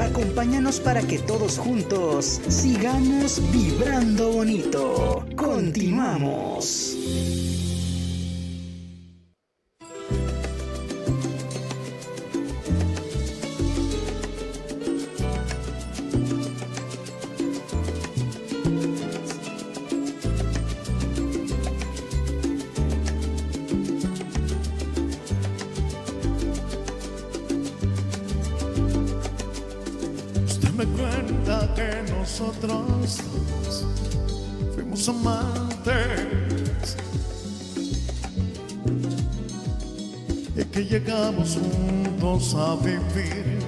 Acompáñanos para que todos juntos sigamos vibrando bonito. Continuamos. Nosotros dos fuimos amantes y que llegamos juntos a vivir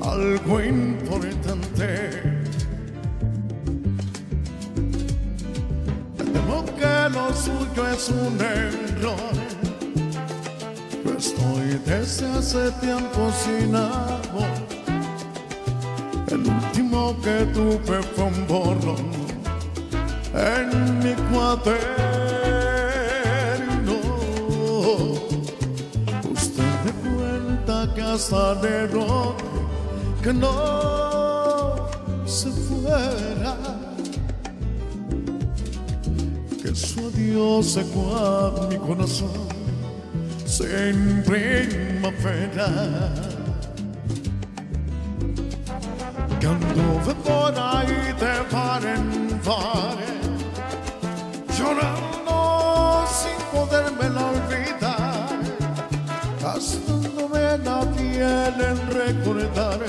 algo importante. Me temo que lo suyo es un error. Yo estoy desde hace tiempo sin amor. Que tuve fue un en mi cuaderno. Usted me cuenta que hasta de que no se fuera, que su adiós secó mi corazón sin primavera. Por ahí de par en par, llorando sin poderme olvidar, gastándome la piel en recordar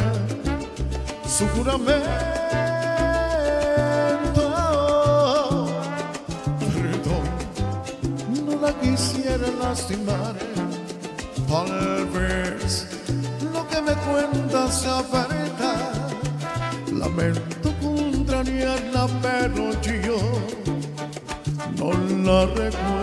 su juramento. Perdón, no la quisiera lastimar, tal vez lo que me cuenta sea. Lamento contrariarla, pero yo no la recuerdo.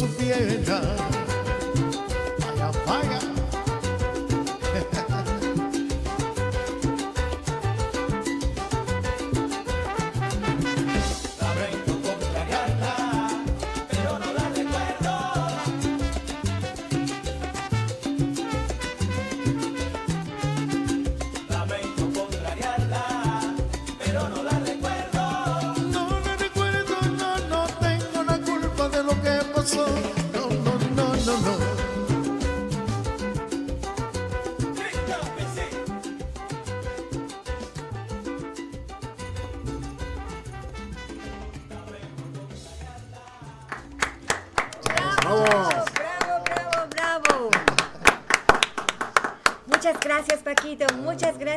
Si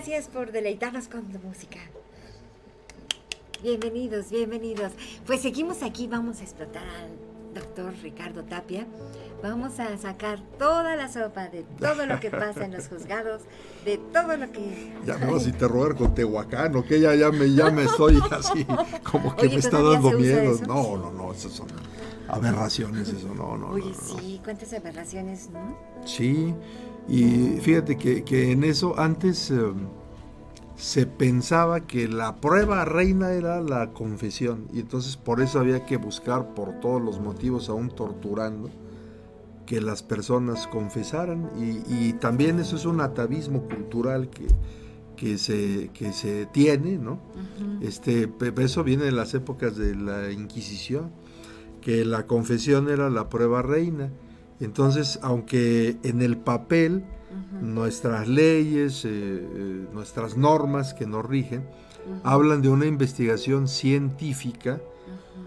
gracias por deleitarnos con tu música. Bienvenidos, bienvenidos. Pues seguimos aquí, vamos a explotar al doctor Ricardo Tapia. Vamos a sacar toda la sopa de todo lo que pasa en los juzgados, de todo lo que... Ya me vas a interrogar con Tehuacán, ¿o qué? Ya, ya, me, ya me estoy así, como que Oye, me está ¿todavía dando miedo. eso? No, no, no, esas son aberraciones, eso, no, no. Oye, no, no. sí, cuántas aberraciones, ¿no? Sí, y fíjate que, que en eso antes eh, se pensaba que la prueba reina era la confesión, y entonces por eso había que buscar por todos los motivos, aún torturando, que las personas confesaran, y, y también eso es un atavismo cultural que, que, se, que se tiene, ¿no? Este, pe- eso viene de las épocas de la Inquisición, que la confesión era la prueba reina. Entonces, aunque en el papel nuestras leyes, eh, eh, nuestras normas que nos rigen, hablan de una investigación científica.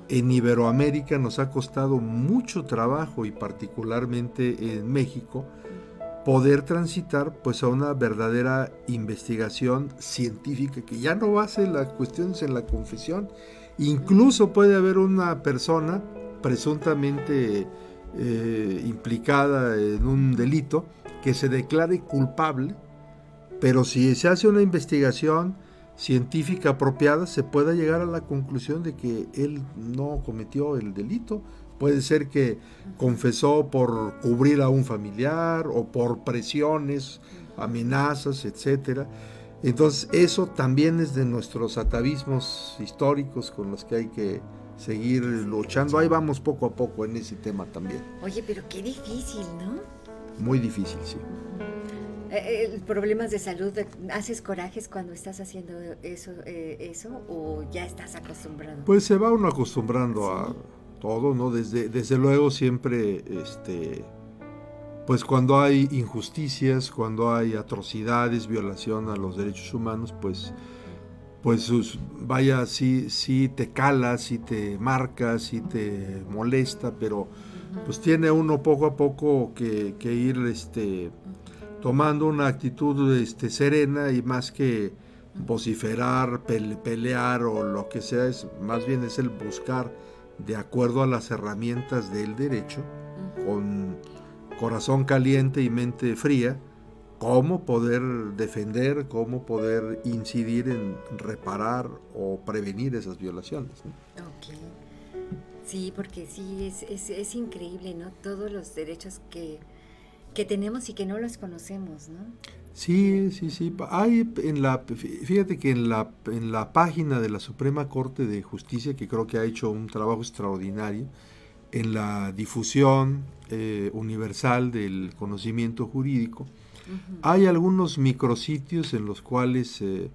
En Iberoamérica nos ha costado mucho trabajo y particularmente en México poder transitar pues a una verdadera investigación científica que ya no base las cuestiones en la confesión. Incluso puede haber una persona presuntamente eh, implicada en un delito que se declare culpable, pero si se hace una investigación científica apropiada, se pueda llegar a la conclusión de que él no cometió el delito, Puede ser que confesó por cubrir a un familiar o por presiones, amenazas, etc. Entonces eso también es de nuestros atavismos históricos con los que hay que seguir luchando. Ahí vamos poco a poco en ese tema también. Oye, pero qué difícil, ¿no? Muy difícil, sí. Eh, eh problemas de salud, ¿haces corajes cuando estás haciendo eso, eh, eso o ya estás acostumbrado? Pues se va uno acostumbrando a todo, ¿no? Desde, desde luego siempre, este, pues cuando hay injusticias, cuando hay atrocidades, violación a los derechos humanos, pues, pues vaya, sí, sí te cala, sí te marca, sí te molesta, pero pues tiene uno poco a poco que, ir, este, tomando una actitud, este, serena y más que vociferar, pelear o lo que sea, es, más bien es el buscar de acuerdo a las herramientas del derecho, con corazón caliente y mente fría, cómo poder defender, cómo poder incidir en reparar o prevenir esas violaciones. Sí, porque sí, es, es, increíble, ¿no? Todos los derechos que, que tenemos y que no los conocemos, ¿no? Sí, sí, sí. Hay en la, fíjate que en la, en la página de la Suprema Corte de Justicia, que creo que ha hecho un trabajo extraordinario, en la difusión eh, universal del conocimiento jurídico, hay algunos micrositios en los cuales, eh,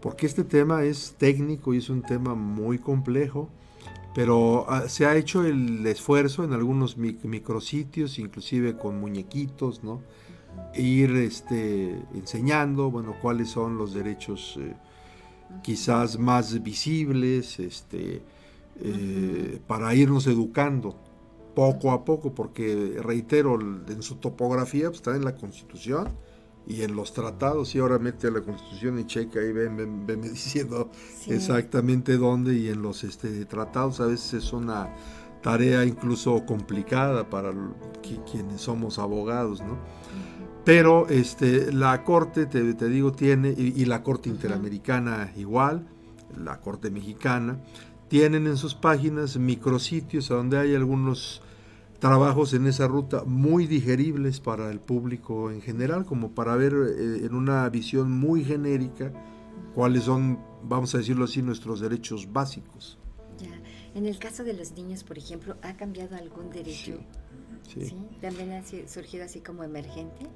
porque este tema es técnico y es un tema muy complejo, pero ah, se ha hecho el esfuerzo en algunos micrositios, inclusive con muñequitos, ¿no? ir este, enseñando, bueno, cuáles son los derechos eh, quizás más visibles, este, eh, para irnos educando poco a poco, porque reitero, en su topografía pues, está en la Constitución y en los tratados, y ahora mete a la Constitución y checa y ven, ven, [laughs] diciendo exactamente dónde, y en los este, tratados a veces es una tarea incluso complicada para quienes somos abogados, ¿no? Pero este, la Corte, te, digo, tiene, y, la Corte Interamericana igual, la Corte Mexicana, tienen en sus páginas micrositios a donde hay algunos trabajos en esa ruta muy digeribles para el público en general, como para ver eh, en una visión muy genérica cuáles son, vamos a decirlo así, nuestros derechos básicos. Ya. En el caso de los niños, por ejemplo, ¿ha cambiado algún derecho? Sí. ¿Sí? ¿También ha surgido así como emergente?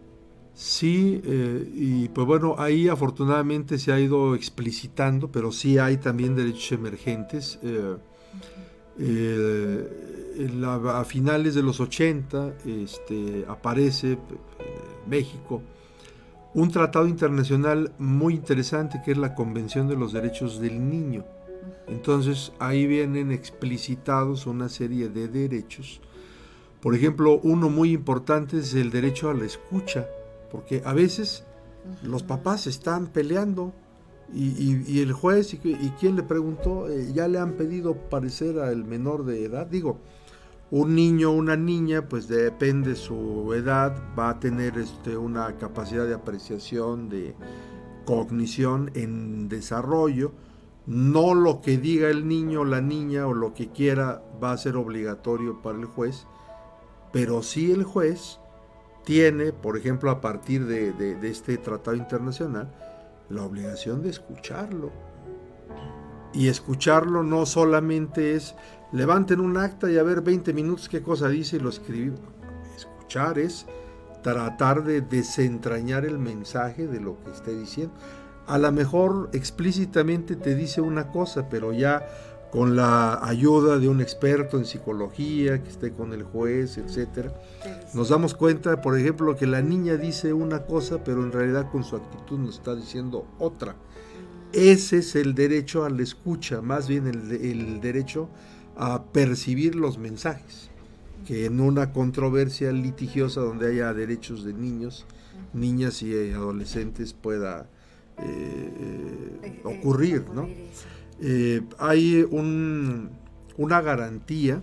Sí, eh, y pues bueno, ahí afortunadamente se ha ido explicitando, pero sí hay también derechos emergentes. Eh, eh, a finales de los 80 este, aparece en México un tratado internacional muy interesante que es la Convención de los Derechos del Niño. Entonces ahí vienen explicitados una serie de derechos. Por ejemplo, uno muy importante es el derecho a la escucha porque a veces los papás están peleando y, el juez y, quien le preguntó, eh, ya le han pedido parecer al menor de edad. Digo, un niño o una niña, pues depende su edad, va a tener este, una capacidad de apreciación, de cognición en desarrollo. No lo que diga el niño o la niña o lo que quiera va a ser obligatorio para el juez, pero sí el juez tiene, por ejemplo, a partir de, este tratado internacional, la obligación de escucharlo. Y escucharlo no solamente es levanten un acta y a ver 20 minutos qué cosa dice y lo escribimos. Escuchar es tratar de desentrañar el mensaje de lo que esté diciendo. A lo mejor explícitamente te dice una cosa, pero ya con la ayuda de un experto en psicología que esté con el juez, etcétera, nos damos cuenta, por ejemplo, que la niña dice una cosa, pero en realidad con su actitud nos está diciendo otra. Ese es el derecho a la escucha, más bien el, el derecho a percibir los mensajes, que en una controversia litigiosa donde haya derechos de niños, niñas y adolescentes pueda eh, eh, ocurrir, ¿no? Eh, hay una garantía.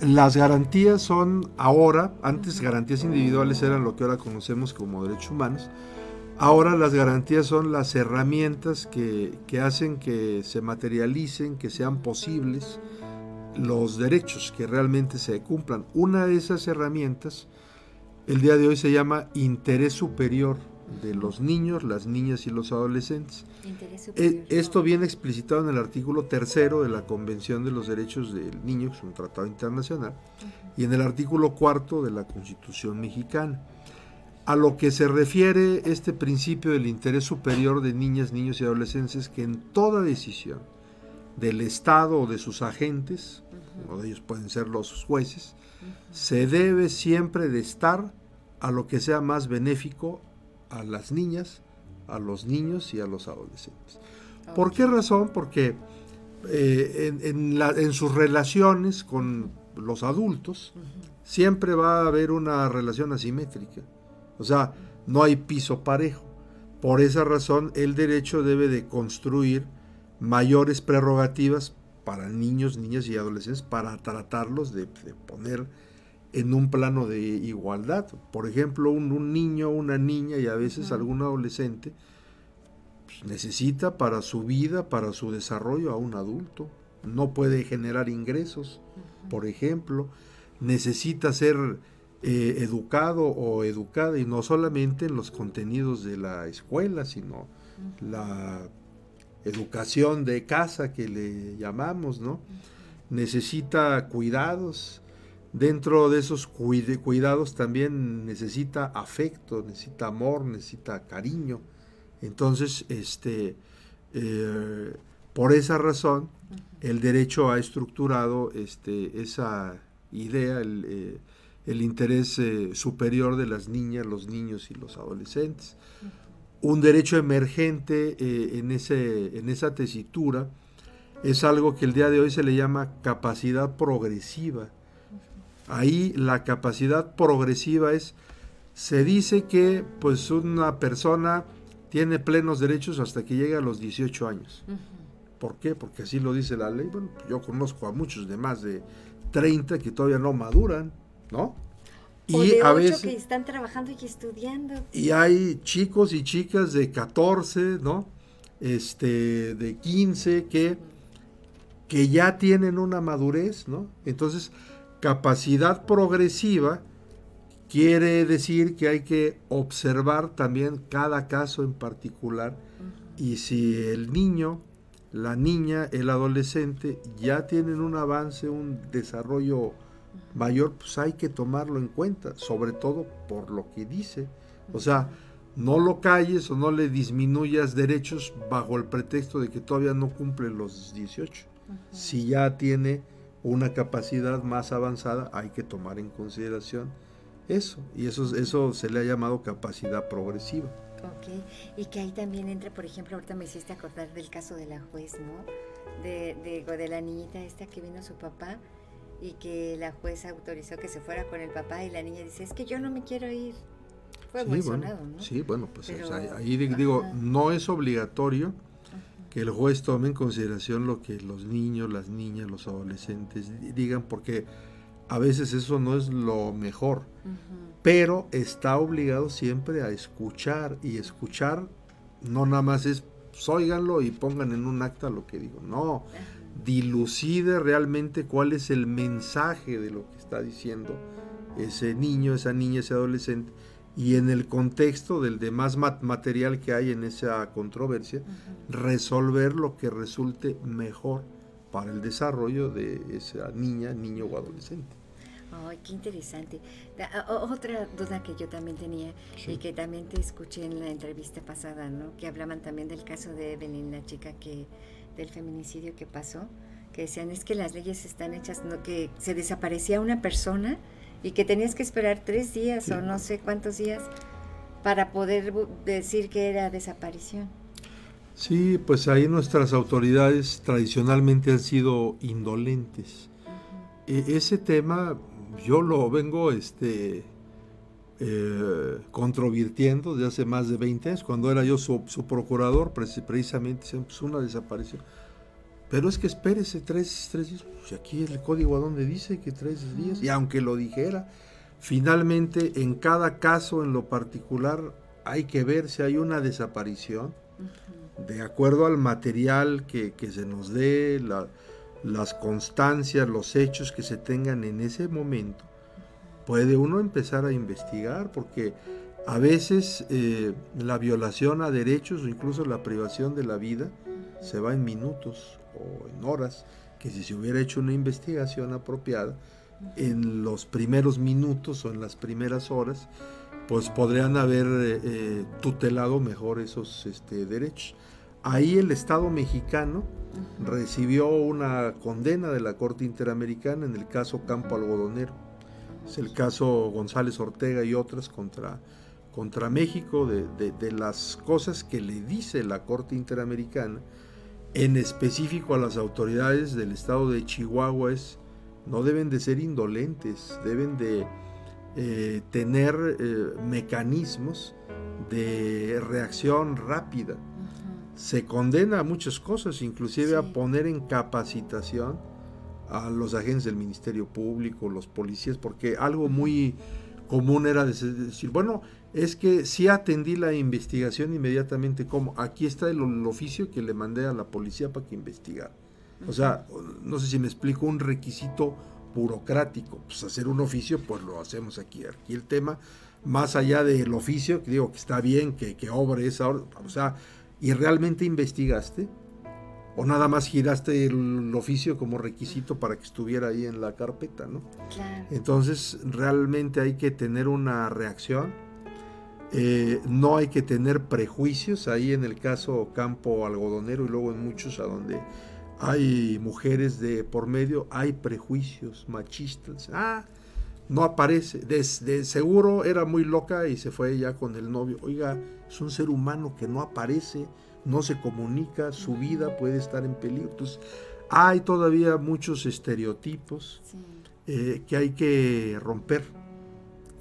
Las garantías son ahora, antes garantías individuales eran lo que ahora conocemos como derechos humanos. Ahora las garantías son las herramientas que, que hacen que se materialicen, que sean posibles los derechos, que realmente se cumplan. Una de esas herramientas, el día de hoy se llama interés superior de los niños, las niñas y los adolescentes. Eh, esto viene explicitado en el artículo tercero de la Convención de los Derechos del Niño, que es un tratado internacional, y en el artículo cuarto de la Constitución mexicana. A lo que se refiere este principio del interés superior de niñas, niños y adolescentes es que en toda decisión del Estado o de sus agentes, uno de ellos pueden ser los jueces, se debe siempre de estar a lo que sea más benéfico a las niñas, a los niños y a los adolescentes. ¿Por qué razón? Porque eh, en, sus relaciones con los adultos siempre va a haber una relación asimétrica. O sea, no hay piso parejo. Por esa razón, el derecho debe de construir mayores prerrogativas para niños, niñas y adolescentes para tratarlos de, de poner en un plano de igualdad. Por ejemplo, un, niño, una niña y a veces algún adolescente pues, necesita para su vida, para su desarrollo a un adulto. No puede generar ingresos, por ejemplo. Necesita ser eh, educado o educada y no solamente en los contenidos de la escuela, sino la educación de casa que le llamamos, ¿no? Necesita cuidados, Dentro de esos cuidados también necesita afecto, necesita amor, necesita cariño. Entonces, este, eh, por esa razón, el derecho ha estructurado este, esa idea, el, eh, interés eh, superior de las niñas, los niños y los adolescentes. Un derecho emergente en, ese, en esa tesitura es algo que el día de hoy se le llama capacidad progresiva Ahí la capacidad progresiva es, se dice que pues una persona tiene plenos derechos hasta que llega a los 18 años. ¿Por qué? Porque así lo dice la ley. Bueno, yo conozco a muchos de más de 30 que todavía no maduran, ¿no? Y a veces que están trabajando y estudiando. Y hay chicos y chicas de 14, ¿no? Este, de 15 que, que ya tienen una madurez, ¿no? Entonces, Capacidad progresiva quiere decir que hay que observar también cada caso en particular y si el niño, la niña, el adolescente ya tienen un avance, un desarrollo mayor, pues hay que tomarlo en cuenta, sobre todo por lo que dice. O sea, no lo calles o no le disminuyas derechos bajo el pretexto de que todavía no cumple los 18. Si ya tiene una capacidad más avanzada, hay que tomar en consideración eso. Y eso, eso se le ha llamado capacidad progresiva. Ok, y que ahí también entra, por ejemplo, ahorita me hiciste acordar del caso de la juez, ¿no? De, de, de la niñita esta que vino su papá y que la juez autorizó que se fuera con el papá y la niña dice, es que yo no me quiero ir. Fue muy sonado, ¿no? Sí, bueno, pues ahí digo, no es obligatorio que el juez tome en consideración lo que los niños, las niñas, los adolescentes digan, porque a veces eso no es lo mejor, pero está obligado siempre a escuchar y escuchar no nada más es pues, y pongan en un acta lo que digo, no, dilucide realmente cuál es el mensaje de lo que está diciendo ese niño, esa niña, ese adolescente y en el contexto del demás material que hay en esa controversia, resolver lo que resulte mejor para el desarrollo de esa niña, niño o adolescente. Ay, qué interesante. Otra duda que yo también tenía y que también te escuché en la entrevista pasada, ¿no? Que hablaban también del caso de Evelyn, la chica que del feminicidio que pasó, que decían es que las leyes están hechas, no, que se desaparecía una persona y que tenías que esperar tres días o no sé cuántos días para poder decir que era desaparición. Sí, pues ahí nuestras autoridades tradicionalmente han sido indolentes. E, ese tema yo lo vengo este, eh, controvirtiendo desde hace más de 20 años. Cuando era yo su, procurador, precisamente, pues una desaparición. Pero es que espérese tres, tres días. Pues aquí el código a donde dice que tres días. Y aunque lo dijera, finalmente en cada caso en lo particular hay que ver si hay una desaparición de acuerdo al material que, se nos dé, las constancias, los hechos que se tengan en ese momento, puede uno empezar a investigar porque a veces eh, la violación a derechos o incluso la privación de la vida se va en minutos o en horas, que si se hubiera hecho una investigación apropiada, en los primeros minutos o en las primeras horas, pues podrían haber eh, eh, tutelado mejor esos este, derechos. Ahí el Estado mexicano recibió una condena de la Corte Interamericana en el caso Campo Algodonero. Es el caso González Ortega y otras contra, contra México de, de, las cosas que le dice la Corte Interamericana, en específico a las autoridades del Estado de Chihuahua, es no deben de ser indolentes, deben de eh, tener eh, mecanismos de reacción rápida. Se condena a muchas cosas, inclusive a poner en capacitación a los agentes del Ministerio Público, los policías, porque algo muy común era decir, bueno, es que si atendí la investigación inmediatamente, como aquí está el, oficio que le mandé a la policía para que investigara. O sea, no sé si me explico, un requisito burocrático, pues hacer un oficio, pues lo hacemos aquí. Aquí el tema, más allá del oficio, que digo que está bien que, que obre esa, o sea, ¿Y realmente investigaste? ¿O nada más giraste el oficio como requisito para que estuviera ahí en la carpeta, ¿no? Entonces, realmente hay que tener una reacción. Eh, no hay que tener prejuicios. Ahí en el caso campo algodonero y luego en muchos a donde hay mujeres de por medio, hay prejuicios machistas. Ah, no aparece. De, seguro era muy loca y se fue ya con el novio. Oiga, es un ser humano que no aparece, no se comunica, su vida puede estar en peligro. Entonces, hay todavía muchos estereotipos eh, que hay que romper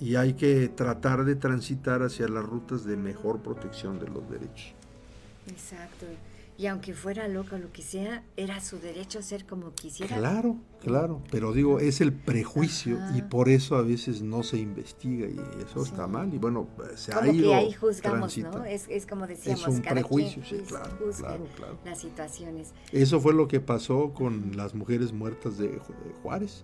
y hay que tratar de transitar hacia las rutas de mejor protección de los derechos. Exacto y aunque fuera loca o lo que sea, era su derecho a ser como quisiera. Claro, claro, pero digo, es el prejuicio y por eso a veces no se investiga y eso está mal y bueno, se como ha ido que ahí juzgamos, ¿no? Es, es, como decíamos, es un prejuicio, sí, claro, claro, claro. Las situaciones. Eso fue lo que pasó con las mujeres muertas de, Juárez.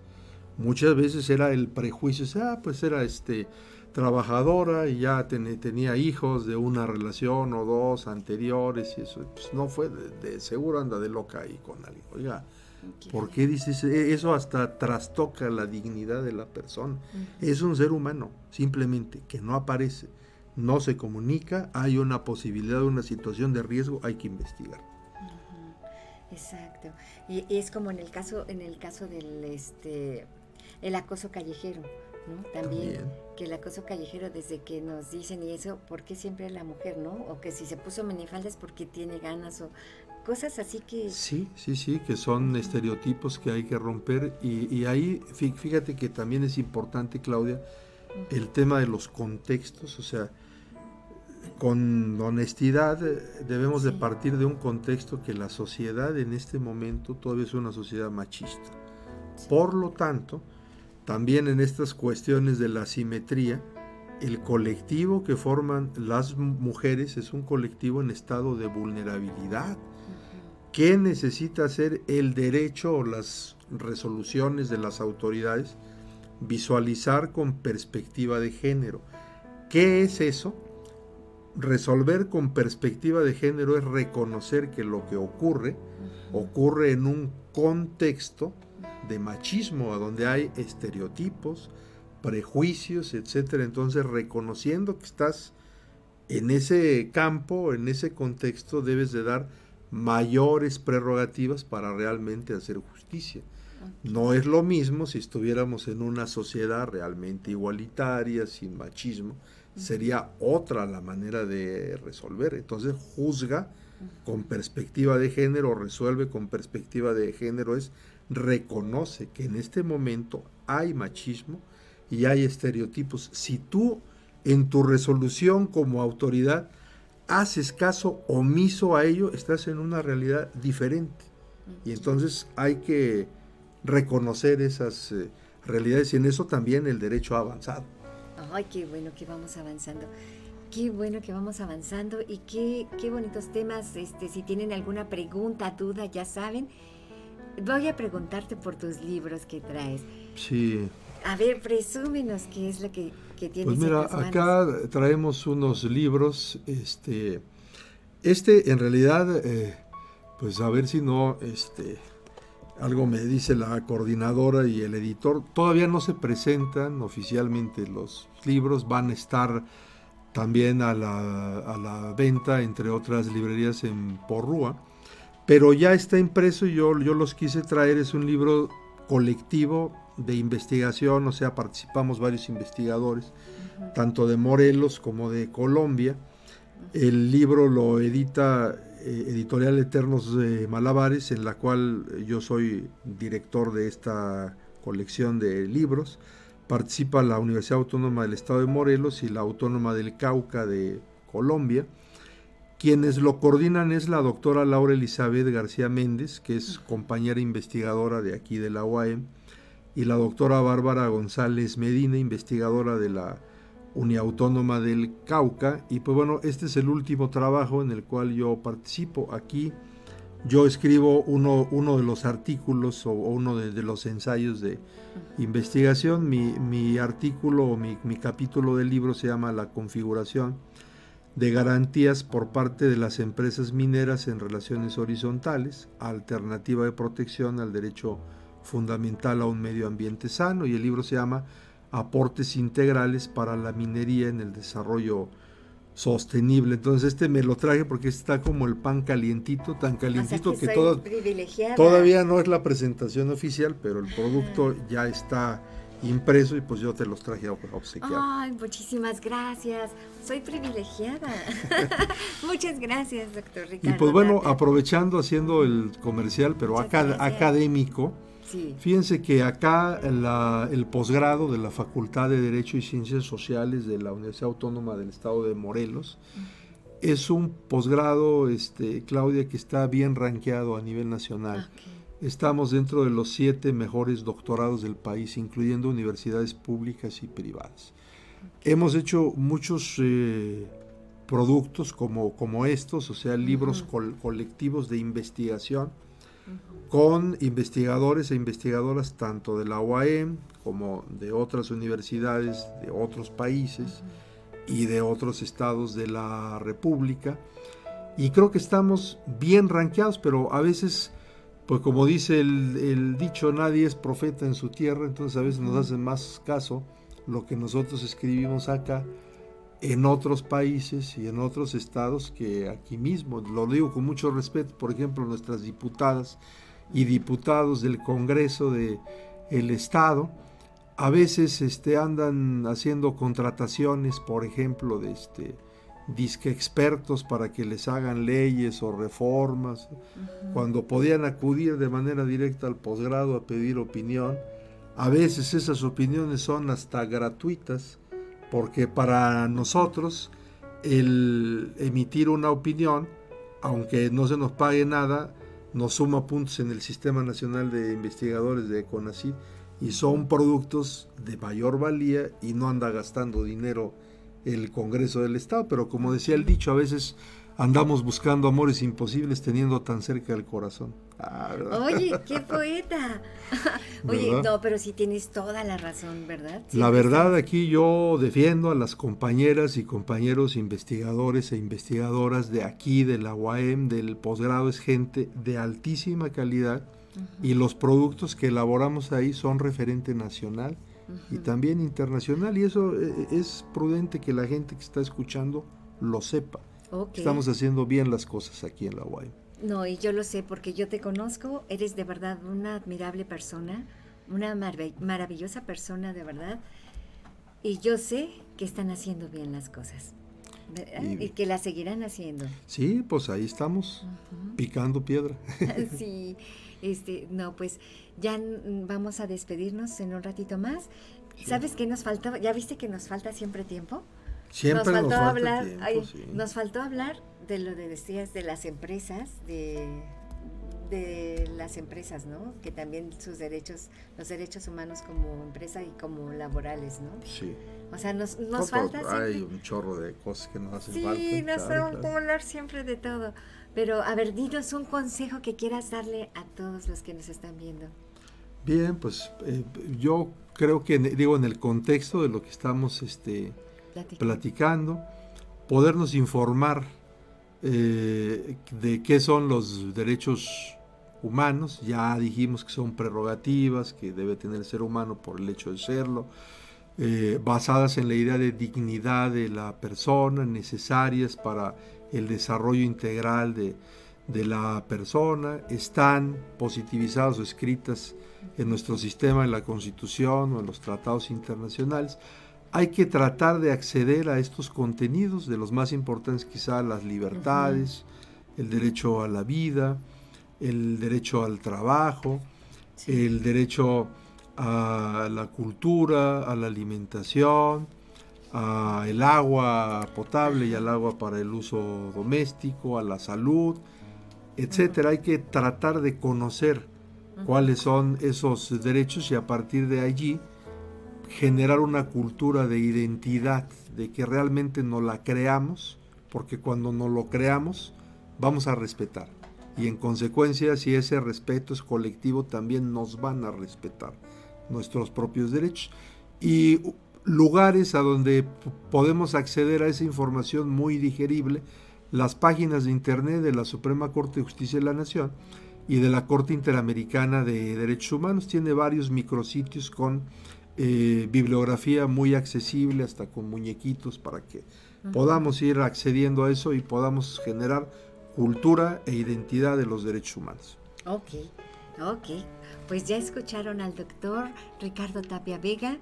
Muchas veces era el prejuicio, ah, pues era este trabajadora y ya tenía hijos de una relación o dos anteriores y eso, pues no fue, de, seguro anda de loca ahí con alguien. Oiga, ¿por qué dices e, eso? Hasta trastoca la dignidad de la persona. Es un ser humano, simplemente, que no aparece, no se comunica, hay una posibilidad de una situación de riesgo, hay que investigar. Exacto. Y, es como en el caso, en el caso del este el acoso callejero también, que el acoso callejero, desde que nos dicen y eso, ¿por qué siempre la mujer, no? O que si se puso minifalda es porque tiene ganas o cosas así que... Sí, sí, sí, que son estereotipos que hay que romper. Y, y, ahí fíjate que también es importante, Claudia, el tema de los contextos, o sea, con honestidad eh, debemos de partir de un contexto que la sociedad en este momento todavía es una sociedad machista. Por lo tanto, también en estas cuestiones de la simetría, el colectivo que forman las mujeres es un colectivo en estado de vulnerabilidad. ¿Qué necesita hacer el derecho o las resoluciones de las autoridades? Visualizar con perspectiva de género. ¿Qué es eso? Resolver con perspectiva de género es reconocer que lo que ocurre ocurre en un contexto de machismo, a donde hay estereotipos, prejuicios, etcétera. Entonces, reconociendo que estás en ese campo, en ese contexto, debes de dar mayores prerrogativas para realmente hacer justicia. No es lo mismo si estuviéramos en una sociedad realmente igualitaria, sin machismo, sería otra la manera de resolver. Entonces juzga con perspectiva de género, resuelve con perspectiva de género, es reconoce que en este momento hay machismo y hay estereotipos. Si tú en tu resolución como autoridad haces caso omiso a ello, estás en una realidad diferente. Y entonces hay que reconocer esas eh, realidades y en eso también el derecho ha avanzado. Ay, qué bueno que vamos avanzando. Qué bueno que vamos avanzando y qué, qué bonitos temas. Este, si tienen alguna pregunta, duda, ya saben. Voy a preguntarte por tus libros que traes. Sí. A ver, presúmenos qué es lo que, que tienes. Pues mira, acá traemos unos libros. Este, este en realidad, eh, pues a ver si no, este, algo me dice la coordinadora y el editor. Todavía no se presentan oficialmente los libros, van a estar también a la, a la venta, entre otras librerías en Porrúa, pero ya está impreso y yo, yo los quise traer, es un libro colectivo de investigación, o sea, participamos varios investigadores, tanto de Morelos como de Colombia. El libro lo edita eh, Editorial Eternos de Malabares, en la cual yo soy director de esta colección de libros. Participa la Universidad Autónoma del Estado de Morelos y la Autónoma del Cauca de Colombia. Quienes lo coordinan es la doctora Laura Elizabeth García Méndez, que es compañera investigadora de aquí de la UAM, y la doctora Bárbara González Medina, investigadora de la Uniautónoma del Cauca. Y pues bueno, este es el último trabajo en el cual yo participo. Aquí yo escribo uno, uno de los artículos o, uno de, los ensayos de investigación. Mi, artículo o mi, mi, capítulo del libro se llama La configuración de garantías por parte de las empresas mineras en relaciones horizontales, alternativa de protección al derecho fundamental a un medio ambiente sano. Y el libro se llama aportes integrales para la minería en el desarrollo sostenible. Entonces este me lo traje porque está como el pan calientito, tan calientito que, todavía no es la presentación oficial, pero el producto ya está impreso y pues yo te los traje a obsequiar. Ay, muchísimas gracias. Soy privilegiada. [laughs] [laughs] Muchas gracias, doctor Ricardo. Y pues bueno, aprovechando haciendo el comercial, pero académico, Fíjense que acá el posgrado de la Facultad de Derecho y Ciencias Sociales de la Universidad Autónoma del Estado de Morelos es un posgrado, este, Claudia, que está bien rankeado a nivel nacional. Ah, Estamos dentro de los siete mejores doctorados del país, incluyendo universidades públicas y privadas. Hemos hecho muchos eh, productos como, como estos, o sea, libros colectivos de investigación con investigadores e investigadoras tanto de la UAM como de otras universidades de otros países y de otros estados de la República. Y creo que estamos bien rankeados, pero a veces, pues como dice el, el dicho, nadie es profeta en su tierra, entonces a veces nos hacen más caso lo que nosotros escribimos acá en otros países y en otros estados que aquí mismo. Lo digo con mucho respeto, por ejemplo, nuestras diputadas y diputados del Congreso de el Estado a veces este, andan haciendo contrataciones, por ejemplo, de este disque expertos para que les hagan leyes o reformas, cuando podían acudir de manera directa al posgrado a pedir opinión. A veces esas opiniones son hasta gratuitas, porque para nosotros el emitir una opinión, aunque no se nos pague nada, nos suma puntos en el Sistema Nacional de Investigadores de CONACYT y son productos de mayor valía y no anda gastando dinero el Congreso del Estado, pero como decía el dicho, a veces andamos buscando amores imposibles teniendo tan cerca el corazón. Ah, Oye, [laughs] qué poeta. [laughs] Oye, no, pero sí tienes toda la razón, ¿verdad? la verdad, aquí yo defiendo a las compañeras y compañeros investigadores e investigadoras de aquí, de la UAM, del posgrado, es gente de altísima calidad y los productos que elaboramos ahí son referente nacional y también internacional y eso eh, es prudente que la gente que está escuchando lo sepa. Estamos haciendo bien las cosas aquí en la UAM. No, y yo lo sé porque yo te conozco, eres de verdad una admirable persona, una maravillosa persona de verdad, y yo sé que están haciendo bien las cosas. Y, que las seguirán haciendo. Sí, pues ahí estamos, picando piedra. [laughs] sí, este, no, pues ya vamos a despedirnos en un ratito más. ¿Sabes qué nos faltaba? ¿Ya viste que nos falta siempre tiempo? Siempre nos, faltó hablar, nos faltó hablar de lo de decías de las empresas, de, de las empresas, ¿no? Que también sus derechos, los derechos humanos como empresa y como laborales, ¿no? Sí. O sea, nos, nos falta. Hay un chorro de cosas que nos hacen falta. Sí, nos claro, hablar siempre de todo. Pero, a ver, dinos un consejo que quieras darle a todos los que nos están viendo. Bien, pues eh, yo creo que, digo, en el contexto de lo que estamos este, platicando, podernos informar eh, de qué son los derechos humanos, ya dijimos que son prerrogativas que debe tener el ser humano por el hecho de serlo, eh, basadas en la idea de dignidad de la persona, necesarias para el desarrollo integral de, de la persona, están positivizadas o escritas en nuestro sistema, en la Constitución o en los tratados internacionales. Hay que tratar de acceder a estos contenidos, de los más importantes quizá las libertades, el derecho a la vida, el derecho al trabajo, el derecho a la cultura, a la alimentación, al agua potable y al agua para el uso doméstico, a la salud, etcétera. Hay que tratar de conocer cuáles son esos derechos y a partir de allí generar una cultura de identidad, de que realmente no la creamos, porque cuando no lo creamos vamos a respetar. Y en consecuencia, si ese respeto es colectivo, también nos van a respetar nuestros propios derechos. Y lugares a donde podemos acceder a esa información muy digerible, las páginas de internet de la Suprema Corte de Justicia de la Nación y de la Corte Interamericana de Derechos Humanos. Tiene varios micrositios con eh, bibliografía muy accesible, hasta con muñequitos para que podamos ir accediendo a eso y podamos generar cultura e identidad de los derechos humanos. Ok, ok. Pues ya escucharon al doctor Ricardo Tapia Vega.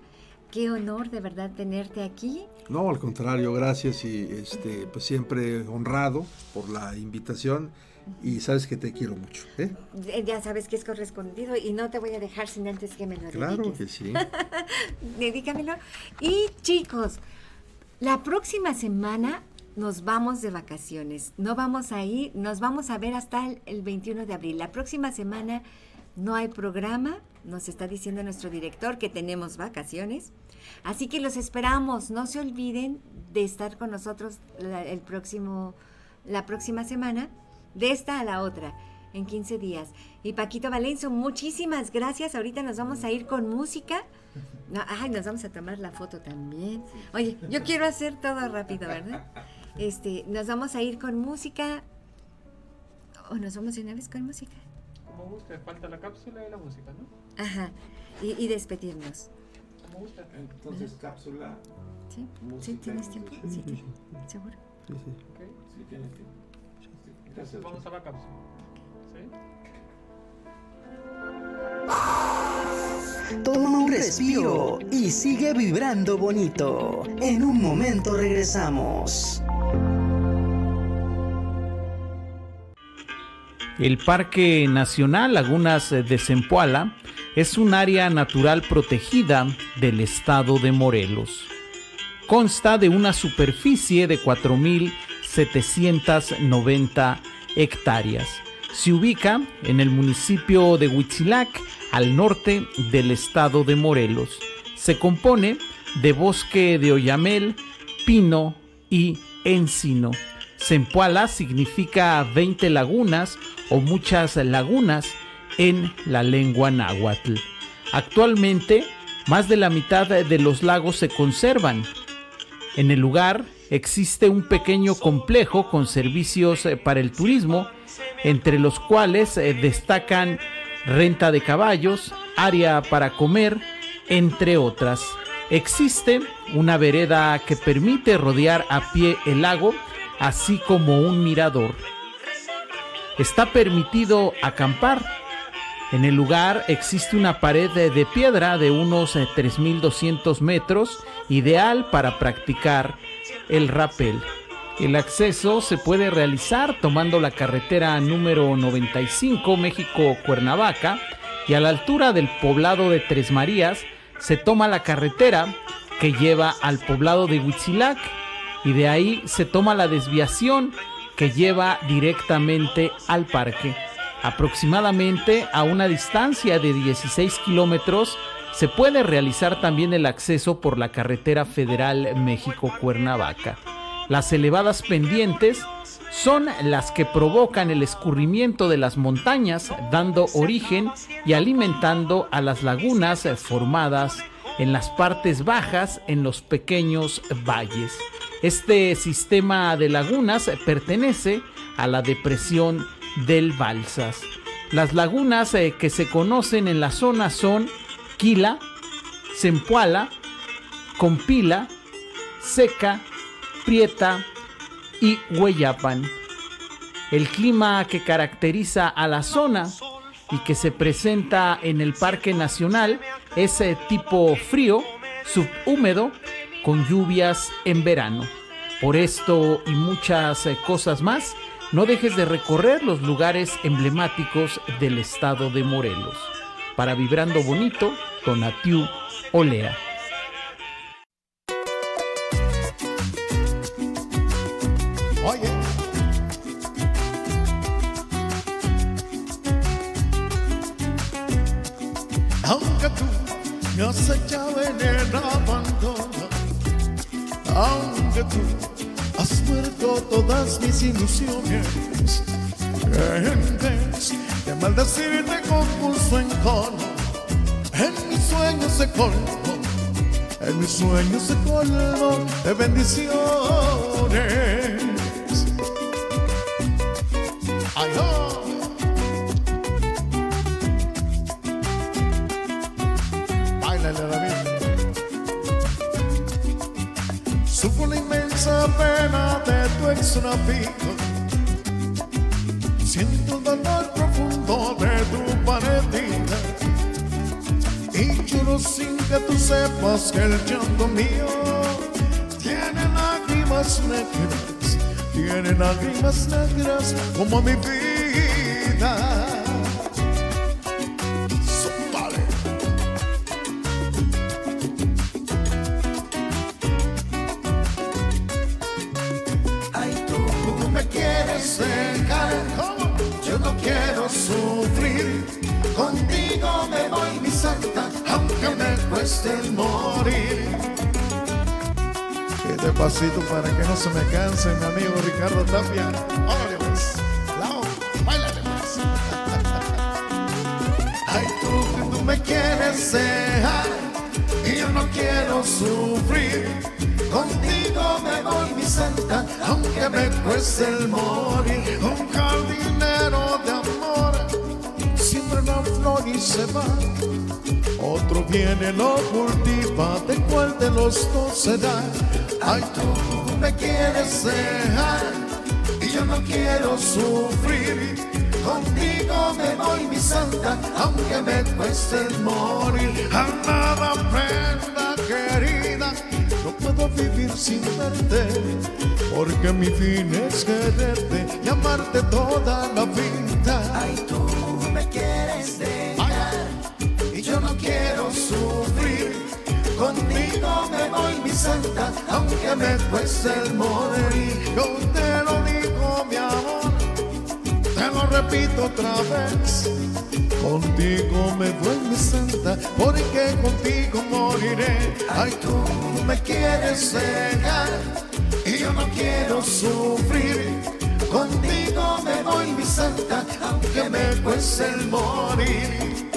Qué honor de verdad tenerte aquí. No, al contrario, gracias y este, pues siempre honrado por la invitación y sabes que te quiero mucho. ¿eh? Ya sabes que es correspondido y no te voy a dejar sin antes que me lo Claro que sí. [laughs] Dedícamelo. Y chicos, la próxima semana nos vamos de vacaciones. No vamos a ir, nos vamos a ver hasta el, el 21 de abril. La próxima semana no hay programa. Nos está diciendo nuestro director que tenemos vacaciones. Así que los esperamos. No se olviden de estar con nosotros el próximo, la próxima semana de esta a la otra, en 15 días. Y Paquito Valenzo, muchísimas gracias. Ahorita nos vamos a ir con música. ay, nos vamos a tomar la foto también. Oye, yo quiero hacer todo rápido, ¿verdad? Este, nos vamos a ir con música. ¿O nos vamos a una vez con música? Como gusta, falta la cápsula y la música, ¿no? Ajá, y, despedirnos. Como gusta. Entonces, cápsula. ¿Sí? ¿Sí? ¿Tienes tiempo? Sí, sí, ¿Seguro? Sí, sí. Okay. Sí, tienes tiempo. Vamos a la cápsula. Toma un respiro y sigue vibrando bonito. En un momento regresamos. El Parque Nacional Lagunas de Zempoala es un área natural protegida del estado de Morelos. Consta de una superficie de 4.000 790 hectáreas. Se ubica en el municipio de Huitzilac, al norte del estado de Morelos. Se compone de bosque de oyamel, pino y encino. Zempoala significa 20 lagunas o muchas lagunas en la lengua náhuatl. Actualmente, más de la mitad de los lagos se conservan. En el lugar existe un pequeño complejo con servicios eh, para el turismo, entre los cuales eh, destacan renta de caballos, área para comer, entre otras. Existe una vereda que permite rodear a pie el lago, así como un mirador. está permitido acampar. En el lugar existe una pared de piedra de unos 3.200 eh, metros, ideal para practicar el rappel. El acceso se puede realizar tomando la carretera número 95 México-Cuernavaca y a la altura del poblado de Tres Marías se toma la carretera que lleva al poblado de Huitzilac y de ahí se toma la desviación que lleva directamente al parque. Aproximadamente a una distancia de 16 kilómetros se puede realizar también el acceso por la carretera federal México-Cuernavaca. Las elevadas pendientes son las que provocan el escurrimiento de las montañas, dando origen y alimentando a las lagunas formadas en las partes bajas en los pequeños valles. Este sistema de lagunas pertenece a la depresión del Balsas. Las lagunas eh, que se conocen en la zona son Quila, Zempoala, Compila, Seca, Prieta y Hueyapan. El clima que caracteriza a la zona y que se presenta en el Parque Nacional es tipo frío, subhúmedo, con lluvias en verano. Por esto y muchas eh, cosas más, no dejes de recorrer los lugares emblemáticos del estado de Morelos. Para Vibrando Bonito, Tonatiu Olea. Me has echado en el abandono, aunque tú has muerto todas mis ilusiones, en vez de maldecirte con pulso en cono, en mis sueños se colmo, en mis sueños se colmo de bendiciones. David. Sufro la inmensa pena de tu extravío. Siento el dolor profundo de tu partida. Y lloro sin que tú sepas que el llanto mío tiene lágrimas negras, tiene lágrimas negras como mi vida. Y despacito para que no se me canse mi amigo Ricardo Tapia. Órale pues, lao, bailale pues. [laughs] Ay, tú que tú me quieres dejar y yo no quiero sufrir. Contigo me voy, mi santa, aunque me cueste el morir. Un jardinero de amor siembra la flor y se va. Otro viene, lo cultiva, ¿de cuál de los dos se da? Ay, tú me quieres dejar y yo no quiero sufrir. Contigo me voy, mi santa, aunque me cueste morir. A nada prenda querida, no puedo vivir sin verte, porque mi fin es quererte y amarte toda la vida. Ay, tú me quieres dejar santa, aunque me cueste el morir. Yo te lo digo, mi amor, te lo repito otra vez. Contigo me voy, mi santa, porque contigo moriré. Ay, tú me quieres dejar y yo no quiero sufrir. Contigo me voy, mi santa, aunque me cueste el morir.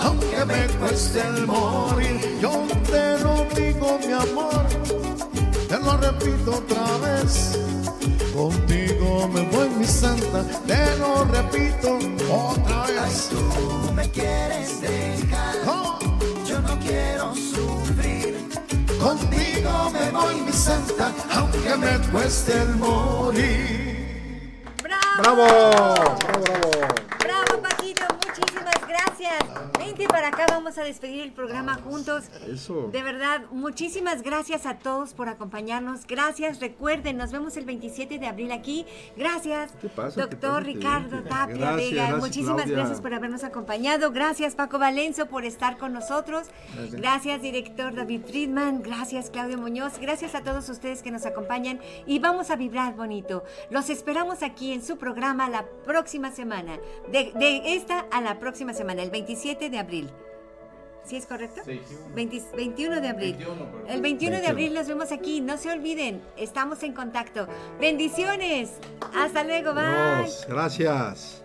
Aunque me cueste el morir. Yo te lo digo, mi amor, te lo repito otra vez. Contigo me voy, mi santa, te lo repito otra vez. tú me quieres dejar, yo no quiero sufrir. Contigo me voy, mi santa, aunque me cueste el morir. ¡Bravo! ¡Bravo! ¡Bravo, gracias. Para acá, vamos a despedir el programa juntos. Eso. De verdad, muchísimas gracias a todos por acompañarnos. Gracias, recuerden, nos vemos el 27 de abril aquí. Gracias, ¿Qué pasa? ¿Qué doctor Ricardo. Tapia Gracias, Vega. gracias, muchísimas Claudia. gracias por habernos acompañado. Gracias, Paco Valenzo, por estar con nosotros. Gracias. Gracias, director David Friedman. Gracias, Claudio Muñoz. Gracias a todos ustedes que nos acompañan y vamos a vibrar bonito. Los esperamos aquí en su programa la próxima semana. De, de esta a la próxima semana, el 27 de abril. ¿Sí es correcto? 20 21 de abril. El 21 de abril nos vemos aquí. No se olviden, estamos en contacto. Bendiciones. Hasta luego. Bye. Dios, gracias.